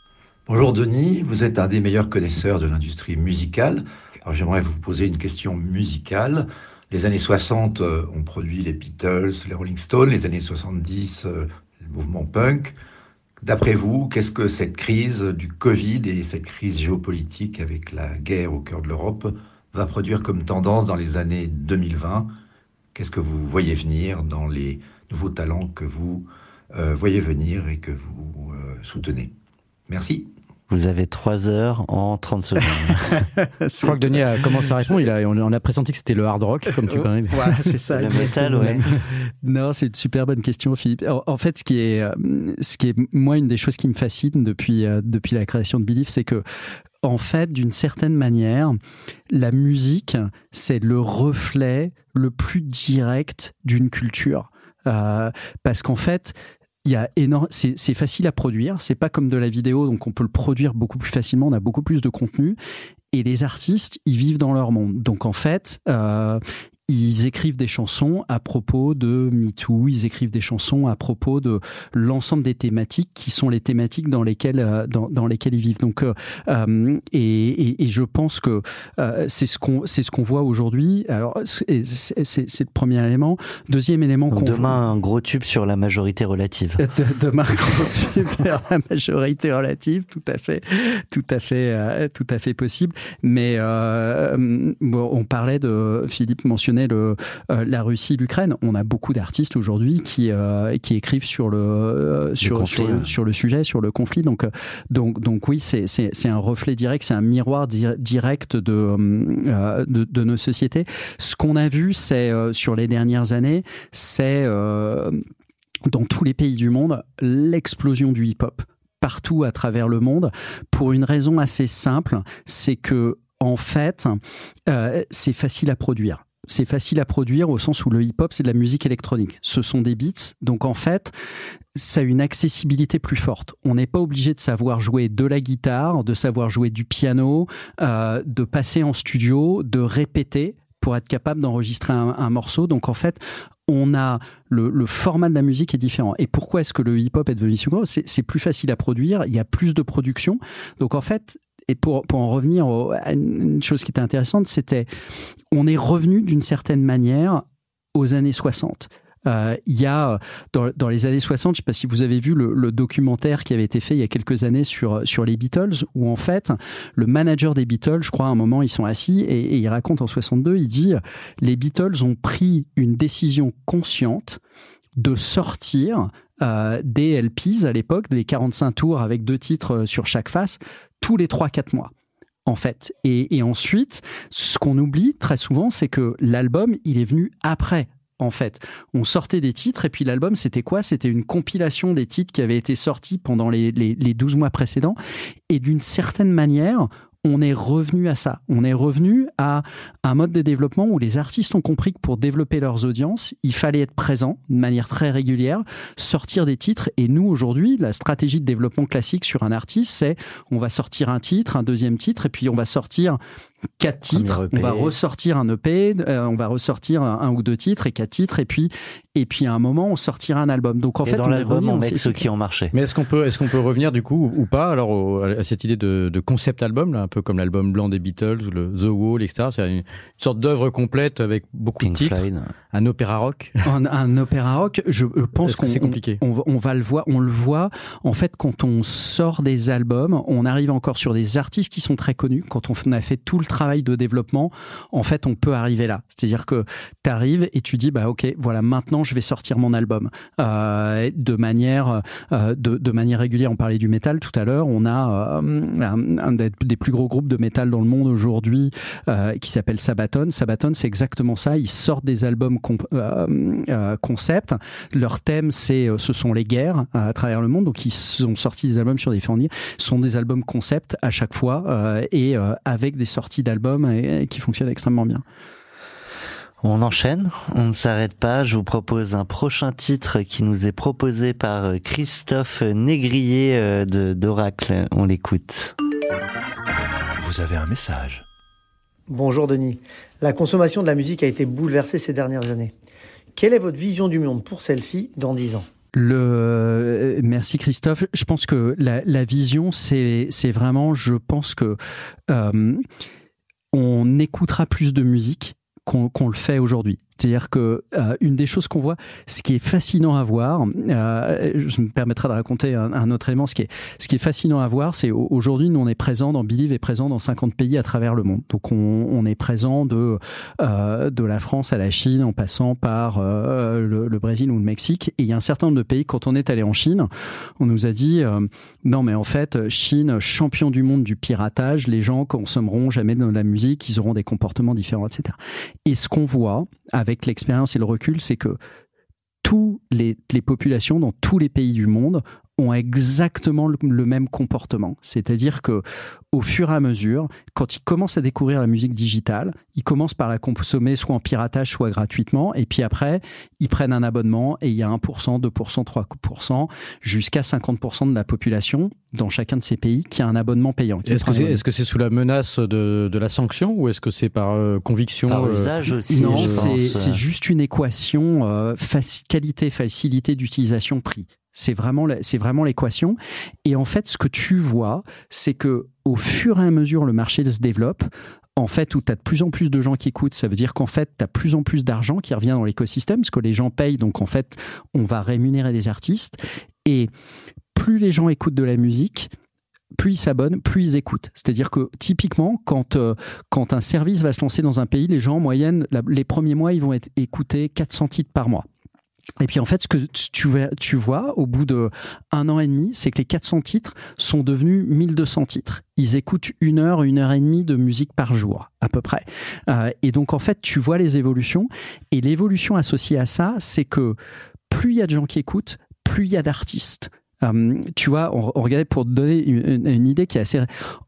Bonjour Denis, vous êtes un des meilleurs connaisseurs de l'industrie musicale. Alors j'aimerais vous poser une question musicale. Les années 60 ont produit les Beatles, les Rolling Stones, les années 70 le mouvement punk. D'après vous, qu'est-ce que cette crise du Covid et cette crise géopolitique avec la guerre au cœur de l'Europe va produire comme tendance dans les années 2020 Qu'est-ce que vous voyez venir dans les nouveaux talents que vous euh, voyez venir et que vous euh, soutenez? Merci. Vous avez trois heures en 30 secondes. Je crois que Denis a commencé à répondre. Il a, on a pressenti que c'était le hard rock, comme tu parlais. Voilà, c'est ça. le métal, ouais. Non, c'est une super bonne question, Philippe. En fait, ce qui est, euh, ce qui est, moi, une des choses qui me fascine depuis, euh, depuis la création de Belief, c'est que, en fait, d'une certaine manière, la musique, c'est le reflet le plus direct d'une culture. Euh, parce qu'en fait, il y a énorme, c'est facile à produire. C'est pas comme de la vidéo, donc on peut le produire beaucoup plus facilement. On a beaucoup plus de contenu. Et les artistes, ils vivent dans leur monde. Donc en fait, euh, ils écrivent des chansons à propos de MeToo, ils écrivent des chansons à propos de l'ensemble des thématiques qui sont les thématiques dans lesquelles, euh, dans, dans lesquelles ils vivent. Donc, euh, euh et, et, et, je pense que euh, c'est ce qu'on c'est ce qu'on voit aujourd'hui. Alors, c'est le premier élément. Deuxième élément qu'on demain un gros tube sur la majorité relative. De, demain un gros tube sur la majorité relative, tout à fait, tout à fait, tout à fait possible. Mais bon, on parlait de Philippe le, euh, la Russie, l'Ukraine. On a beaucoup d'artistes aujourd'hui qui, euh, qui écrivent sur le, euh, sur, sur, le, sujet, sur le conflit. Donc, donc, donc oui, c'est un reflet direct, c'est un miroir direct de, de, de, nos sociétés. Ce qu'on a vu, c'est sur les dernières années, c'est dans tous les pays du monde l'explosion du hip-hop partout à travers le monde pour une raison assez simple, c'est que en fait, c'est facile à produire c'est facile à produire au sens où le hip-hop, c'est de la musique électronique. Ce sont des beats. Donc en fait, ça a une accessibilité plus forte. On n'est pas obligé de savoir jouer de la guitare, de savoir jouer du piano, euh, de passer en studio, de répéter pour être capable d'enregistrer un, morceau. Donc en fait, on a le, format de la musique est différent. Et pourquoi est-ce que le hip-hop est devenu si gros? C'est plus facile à produire, il y a plus de production. Donc en fait, et pour, pour en revenir à une chose qui était intéressante, c'était on est revenu d'une certaine manière aux années 60. Euh, il y a dans, les années 60, je ne sais pas si vous avez vu le, documentaire qui avait été fait il y a quelques années sur sur les Beatles, où en fait le manager des Beatles, je crois à un moment ils sont assis et, et il raconte en 62, il dit les Beatles ont pris une décision consciente de sortir euh, des LPs à l'époque, des 45 tours avec deux titres euh, sur chaque face, tous les 3-4 mois en fait. Et, ensuite, ce qu'on oublie très souvent, c'est que l'album, il est venu après. En fait, on sortait des titres et puis l'album, c'était quoi? C'était une compilation des titres qui avaient été sortis pendant les, les, les 12 mois précédents. Et d'une certaine manière, on est revenu à ça. On est revenu à un mode de développement où les artistes ont compris que pour développer leurs audiences, il fallait être présent de manière très régulière, sortir des titres. Et nous, aujourd'hui, la stratégie de développement classique sur un artiste, c'est on va sortir un titre, un deuxième titre, et puis on va sortir quatre titres, on va ressortir un EP, euh, on va ressortir un, ou deux titres et quatre titres, et puis et puis à un moment on sortira un album. Donc en fait, dans on l'album, on met ceux qui ont marché. Mais est-ce qu'on peut est-ce qu'on peut revenir du coup ou pas alors à cette idée de, de concept album là, un peu comme l'album blanc des Beatles ou le The Wall, etc. C'est une, sorte d'œuvre complète avec beaucoup de titres, un opéra rock. Un, un opéra rock, je pense qu'on c'est compliqué. On, on, va le voir, on le voit en fait quand on sort des albums, on arrive encore sur des artistes qui sont très connus. Quand on a fait tout le travail de développement, en fait, on peut arriver là. C'est-à-dire que tu arrives et tu dis, bah ok, voilà, maintenant je vais sortir mon album euh, de manière euh, de, manière régulière. On parlait du métal tout à l'heure. On a euh, un, des plus gros groupes de métal dans le monde aujourd'hui qui s'appelle Sabaton. Sabaton, c'est exactement ça. Ils sortent des albums concept. Leur thème, c'est ce sont les guerres à travers le monde. Donc ils ont sorti des albums sur différents niveaux. Ce sont des albums concept à chaque fois et avec des sorties d'albums qui fonctionnent extrêmement bien. On enchaîne, on ne s'arrête pas. Je vous propose un prochain titre qui nous est proposé par Christophe Négrier euh, de d'Oracle. On l'écoute. Vous avez un message. Bonjour Denis. La consommation de la musique a été bouleversée ces dernières années. Quelle est votre vision du monde pour celle-ci dans dix ans? Le euh, merci Christophe. Je pense que la, vision, c'est c'est vraiment, je pense que euh, on écoutera plus de musique qu'on le fait aujourd'hui. C'est-à-dire que euh, une des choses qu'on voit, ce qui est fascinant à voir, euh, je me permettrai de raconter un, autre élément. Ce qui est, ce qui est fascinant à voir, c'est aujourd'hui nous on est présent dans Believe est présent dans 50 pays à travers le monde. Donc on, est présent de euh, de la France à la Chine, en passant par le, Brésil ou le Mexique. Et il y a un certain nombre de pays. Quand on est allé en Chine, on nous a dit non mais en fait Chine champion du monde du piratage, les gens consommeront jamais de la musique, ils auront des comportements différents, etc. Et ce qu'on voit l'expérience et le recul, c'est que toutes les, populations dans tous les pays du monde ont exactement le, même comportement. C'est-à-dire que au fur et à mesure, quand ils commencent à découvrir la musique digitale, ils commencent par la consommer soit en piratage, soit gratuitement, et puis après, ils prennent un abonnement et il y a 1%, 2%, 3%, jusqu'à 50% de la population dans chacun de ces pays qui a un abonnement payant. Est-ce que c'est sous la menace de, de, la sanction ou est-ce que c'est par euh, conviction Par euh, usage aussi. Non, c'est juste une équation euh, qualité, facilité d'utilisation, prix. C'est vraiment, c'est vraiment l'équation. Et en fait, ce que tu vois, c'est que au fur et à mesure le marché se développe, en fait, où tu as de plus en plus de gens qui écoutent, ça veut dire qu'en fait, tu as plus en plus d'argent qui revient dans l'écosystème, parce que les gens payent, donc en fait, on va rémunérer des artistes. Et plus les gens écoutent de la musique, plus ils s'abonnent, plus ils écoutent. C'est-à-dire que typiquement, quand, euh, quand un service va se lancer dans un pays, les gens en moyenne, les premiers mois, ils vont être écoutés 400 titres par mois. Et puis en fait, ce que tu vois, au bout de un an et demi, c'est que les 400 titres sont devenus 1200 titres. Ils écoutent une heure, une heure et demie de musique par jour, à peu près. Euh, et donc en fait, tu vois les évolutions. Et l'évolution associée à ça, c'est que plus il y a de gens qui écoutent, plus il y a d'artistes. Euh, tu vois, on, regardait pour donner une, une, idée qui est assez.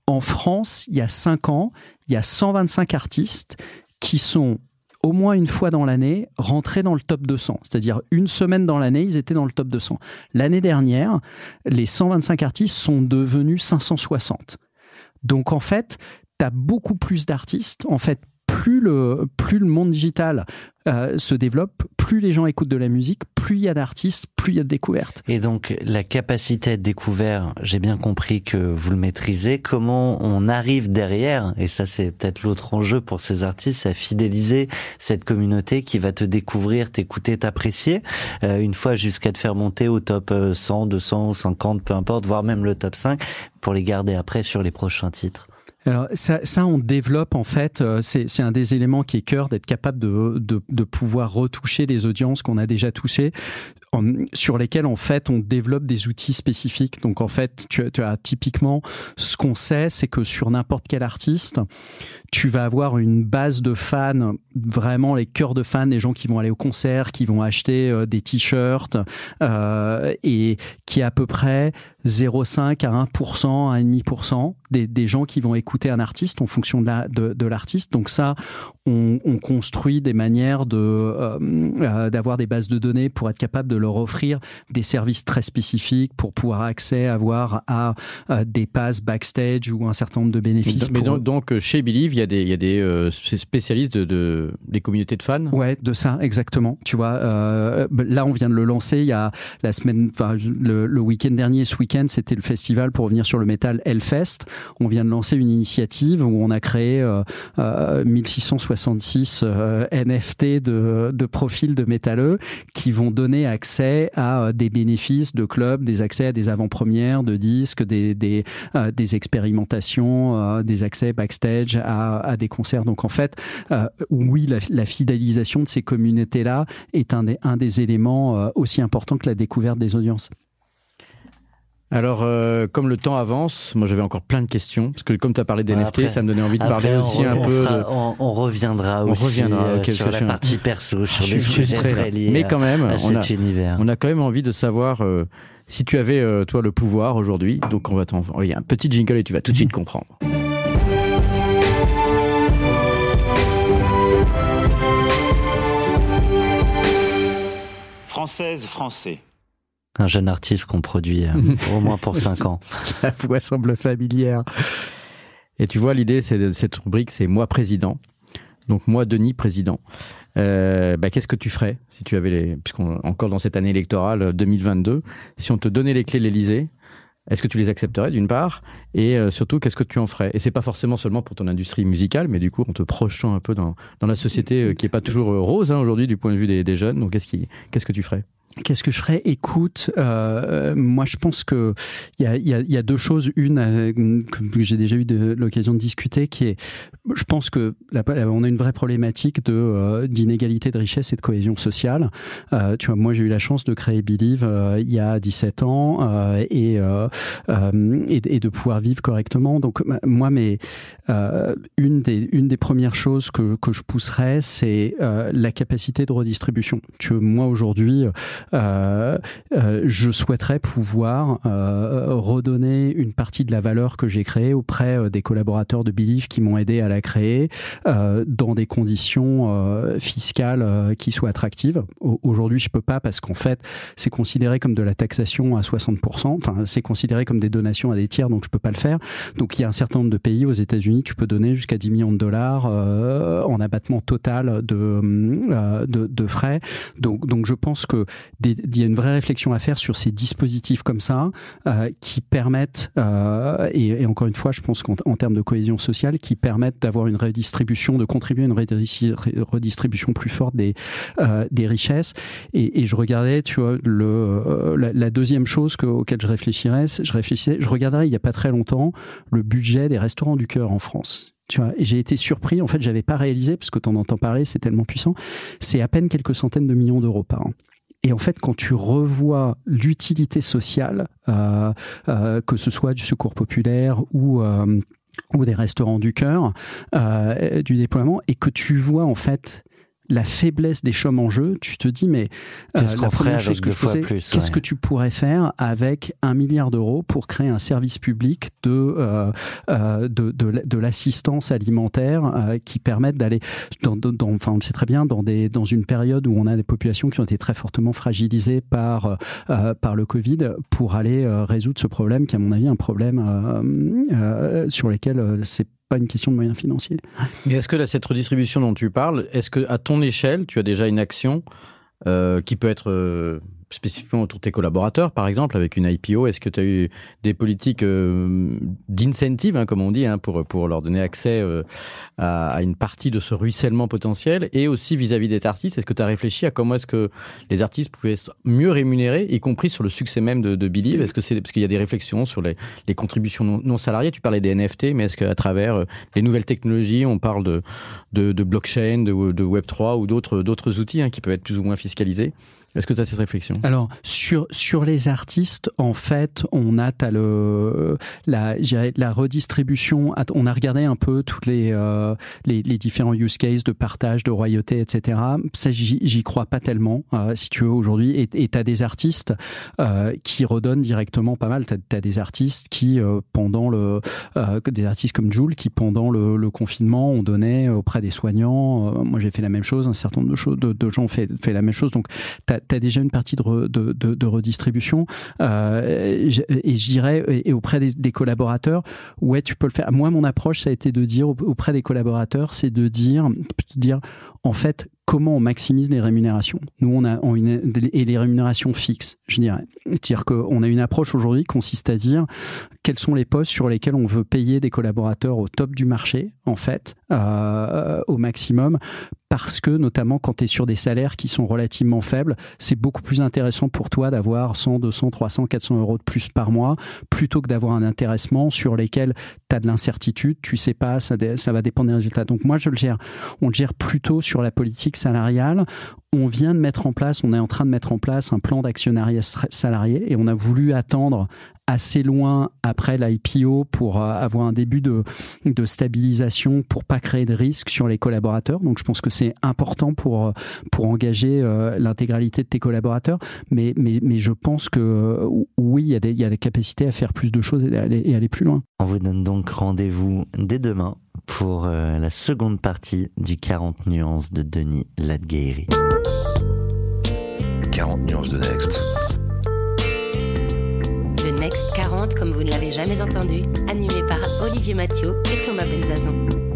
En France, il y a 5 ans, il y a 125 artistes qui sont au moins une fois dans l'année, rentrer dans le top 200. C'est-à-dire une semaine dans l'année, ils étaient dans le top 200. L'année dernière, les 125 artistes sont devenus 560. Donc en fait, tu as beaucoup plus d'artistes. En fait, plus le, plus le monde digital euh, se développe, plus les gens écoutent de la musique, plus il y a d'artistes, plus il y a de découvertes. Et donc la capacité de découvert, j'ai bien compris que vous le maîtrisez. Comment on arrive derrière, et ça c'est peut-être l'autre enjeu pour ces artistes, à fidéliser cette communauté qui va te découvrir, t'écouter, t'apprécier, euh, une fois jusqu'à te faire monter au top 100, 200, 50, peu importe, voire même le top 5, pour les garder après sur les prochains titres. Alors ça, on développe en fait, euh, c'est un des éléments qui est cœur d'être capable de, de, de, pouvoir retoucher les audiences qu'on a déjà touchées sur lesquels en fait on développe des outils spécifiques. Donc en fait, tu, as typiquement ce qu'on sait, c'est que sur n'importe quel artiste, tu vas avoir une base de fans, vraiment les cœurs de fans, des gens qui vont aller au concert, qui vont acheter euh, des t-shirts euh, et qui est à peu près 0,5 à 1%, 1,5% des, des gens qui vont écouter un artiste en fonction de la de, de l'artiste. Donc ça, on, on, construit des manières de euh, d'avoir des bases de données pour être capable de leur offrir des services très spécifiques pour pouvoir accès avoir à, des passes backstage ou un certain nombre de bénéfices. Mais, donc, chez Believe, il y a des il y a des spécialistes de, de, des communautés de fans? Ouais, de ça exactement. Tu vois, là on vient de le lancer il y a la semaine, enfin le, le week-end dernier, ce week-end, c'était le festival pour revenir sur le métal Hellfest. On vient de lancer une initiative où on a créé euh, euh, 1666 euh, NFT de, de profils de métalleux qui vont donner accès à euh, des bénéfices de clubs, des accès à des avant-premières de disques, des, euh, expérimentations, des accès backstage à, à, des concerts. Donc en fait, oui, la, fidélisation de ces communautés-là est un des, un des éléments aussi importants que la découverte des audiences. Alors, euh, comme le temps avance, moi j'avais encore plein de questions, parce que comme tu as parlé des NFT, ça me donnait envie de parler aussi un peu. on, on, reviendra on aussi reviendra, euh, sur la partie perso, sur les sujets très, très liés Mais quand même, à, on, cet a, univers. on a quand même envie de savoir euh, si tu avais, euh, toi, le pouvoir aujourd'hui. Donc, on va t'envoyer un petit jingle et tu vas tout de suite comprendre. Française, français un jeune artiste qu'on produit euh, au moins pour 5 ans. La voix semble familière. Et tu vois, l'idée c'est cette rubrique, c'est moi président. Donc moi, Denis, président. Euh, bah, qu'est-ce que tu ferais si tu avais les, puisqu'on encore dans cette année électorale 2022, si on te donnait les clés de l'Élysée, est-ce que tu les accepterais d'une part? Et euh, surtout, qu'est-ce que tu en ferais? Et c'est pas forcément seulement pour ton industrie musicale, mais du coup, en te projetant un peu dans, dans la société euh, qui est pas toujours euh, rose hein, aujourd'hui du point de vue des, des jeunes. Donc, qu'est-ce qui, qu'est-ce que tu ferais? Qu'est-ce que je ferais? Écoute, euh, moi je pense que il y a, y, a, y a, deux choses. Une euh, que j'ai déjà eu l'occasion de discuter, qui est, je pense que on a une vraie problématique de euh, d'inégalité de richesse et de cohésion sociale. Euh, tu vois, moi j'ai eu la chance de créer Believe il y a 17 ans et, et, et, de pouvoir vivre correctement. Donc moi, mais une des une des premières choses que que je pousserais, c'est la capacité de redistribution. Tu vois, moi aujourd'hui je souhaiterais pouvoir euh, redonner une partie de la valeur que j'ai créée auprès euh, des collaborateurs de Believe qui m'ont aidé à la créer euh, dans des conditions euh, fiscales qui soient attractives. Aujourd'hui, je peux pas parce qu'en fait, c'est considéré comme de la taxation à 60%. Enfin, c'est considéré comme des donations à des tiers, donc je peux pas le faire. Donc, il y a un certain nombre de pays aux États-Unis, tu peux donner jusqu'à 10 millions de dollars en abattement total de, de, de frais. Donc, donc, je pense que il y a une vraie réflexion à faire sur ces dispositifs comme ça euh, qui permettent, euh, et, encore une fois, je pense qu'en en termes de cohésion sociale, qui permettent d'avoir une redistribution, de contribuer à une redistribution plus forte des, euh, des richesses. Et, je regardais, tu vois, le, euh, la, deuxième chose que, auquel je réfléchirais, je réfléchissais, je regardais il n'y a pas très longtemps le budget des restaurants du cœur en France. Tu vois, j'ai été surpris. En fait, j'avais pas réalisé parce que t'en entends parler, c'est tellement puissant. C'est à peine quelques centaines de millions d'euros par an. Et en fait, quand tu revois l'utilité sociale, euh, euh, que ce soit du secours populaire ou euh, ou des restaurants du cœur, euh, du déploiement, et que tu vois en fait la faiblesse des chômes en jeu, tu te dis mais euh, qu'est-ce avec deux fois plus Qu'est-ce ouais. que tu pourrais faire avec un milliard d'euros pour créer un service public de euh, euh, de, de, de l'assistance alimentaire euh, qui permette d'aller dans, dans, enfin on le sait très bien dans des dans une période où on a des populations qui ont été très fortement fragilisées par euh, par le Covid pour aller résoudre ce problème qui à mon avis est un problème sur lequel c'est pas une question de moyens financiers. Mais est-ce que là, cette redistribution dont tu parles, est-ce que à ton échelle, tu as déjà une action euh, qui peut être euh, spécifiquement autour de tes collaborateurs, par exemple, avec une IPO Est-ce que tu as eu des politiques euh, d'incentive, hein, comme on dit, hein, pour, leur donner accès euh, à, une partie de ce ruissellement potentiel? Et aussi vis-à-vis -vis des artistes, est-ce que tu as réfléchi à comment est-ce que les artistes pouvaient être mieux rémunérés, y compris sur le succès même de, de Believe? Est-ce que c'est parce qu'il y a des réflexions sur les, contributions non, salariées? Tu parlais des NFT, mais est-ce qu'à travers euh, les nouvelles technologies, on parle de, blockchain, de, de Web3 ou d'autres d'autres outils hein, qui peuvent être plus ou moins fiscalisés? Est-ce que tu as cette réflexion? Alors, sur, sur les artistes, en fait, on a as le, la, la redistribution. On a regardé un peu toutes les, euh, les, les, différents use cases de partage, de royauté, etc. Ça, j'y crois pas tellement, euh, si tu veux, aujourd'hui. Et tu as des artistes euh, qui redonnent directement pas mal. Tu as, des artistes qui, euh, pendant le. Euh, des artistes comme Jules, qui, pendant le, le confinement, ont donné auprès des soignants. moi, j'ai fait la même chose. Un certain nombre de, de, de gens ont fait, fait la même chose. Donc, tu as, as, déjà une partie de, de, redistribution. et je dirais, et auprès des, des, collaborateurs, ouais, tu peux le faire. Moi, mon approche, ça a été de dire auprès des collaborateurs, c'est de dire, dire, en fait, comment on maximise les rémunérations. Nous, on a une, et les rémunérations fixes, je dirais. C'est-à-dire qu'on a une approche aujourd'hui qui consiste à dire quels sont les postes sur lesquels on veut payer des collaborateurs au top du marché, en fait, euh, au maximum, parce que notamment quand tu es sur des salaires qui sont relativement faibles, c'est beaucoup plus intéressant pour toi d'avoir 100, 200, 300, 400 euros de plus par mois, plutôt que d'avoir un intéressement sur lesquels tu as de l'incertitude, tu sais pas, ça, va dépendre des résultats. Donc moi, je le gère. On le gère plutôt sur la politique salariale. On vient de mettre en place, on est en train de mettre en place un plan d'actionnariat salarié et on a voulu attendre assez loin après l'IPO pour euh, avoir un début de, de stabilisation pour pas créer de risques sur les collaborateurs. Donc je pense que c'est important pour, pour engager euh, l'intégralité de tes collaborateurs. Mais, mais, mais je pense que oui, il y, a des, y a des capacités à faire plus de choses et aller, et aller plus loin. On vous donne donc rendez-vous dès demain pour euh, la seconde partie du 40 nuances de Denis Ladguerri. 40 nuances de Next. The Next 40 comme vous ne l'avez jamais entendu, animé par Olivier Mathieu et Thomas Benzazon.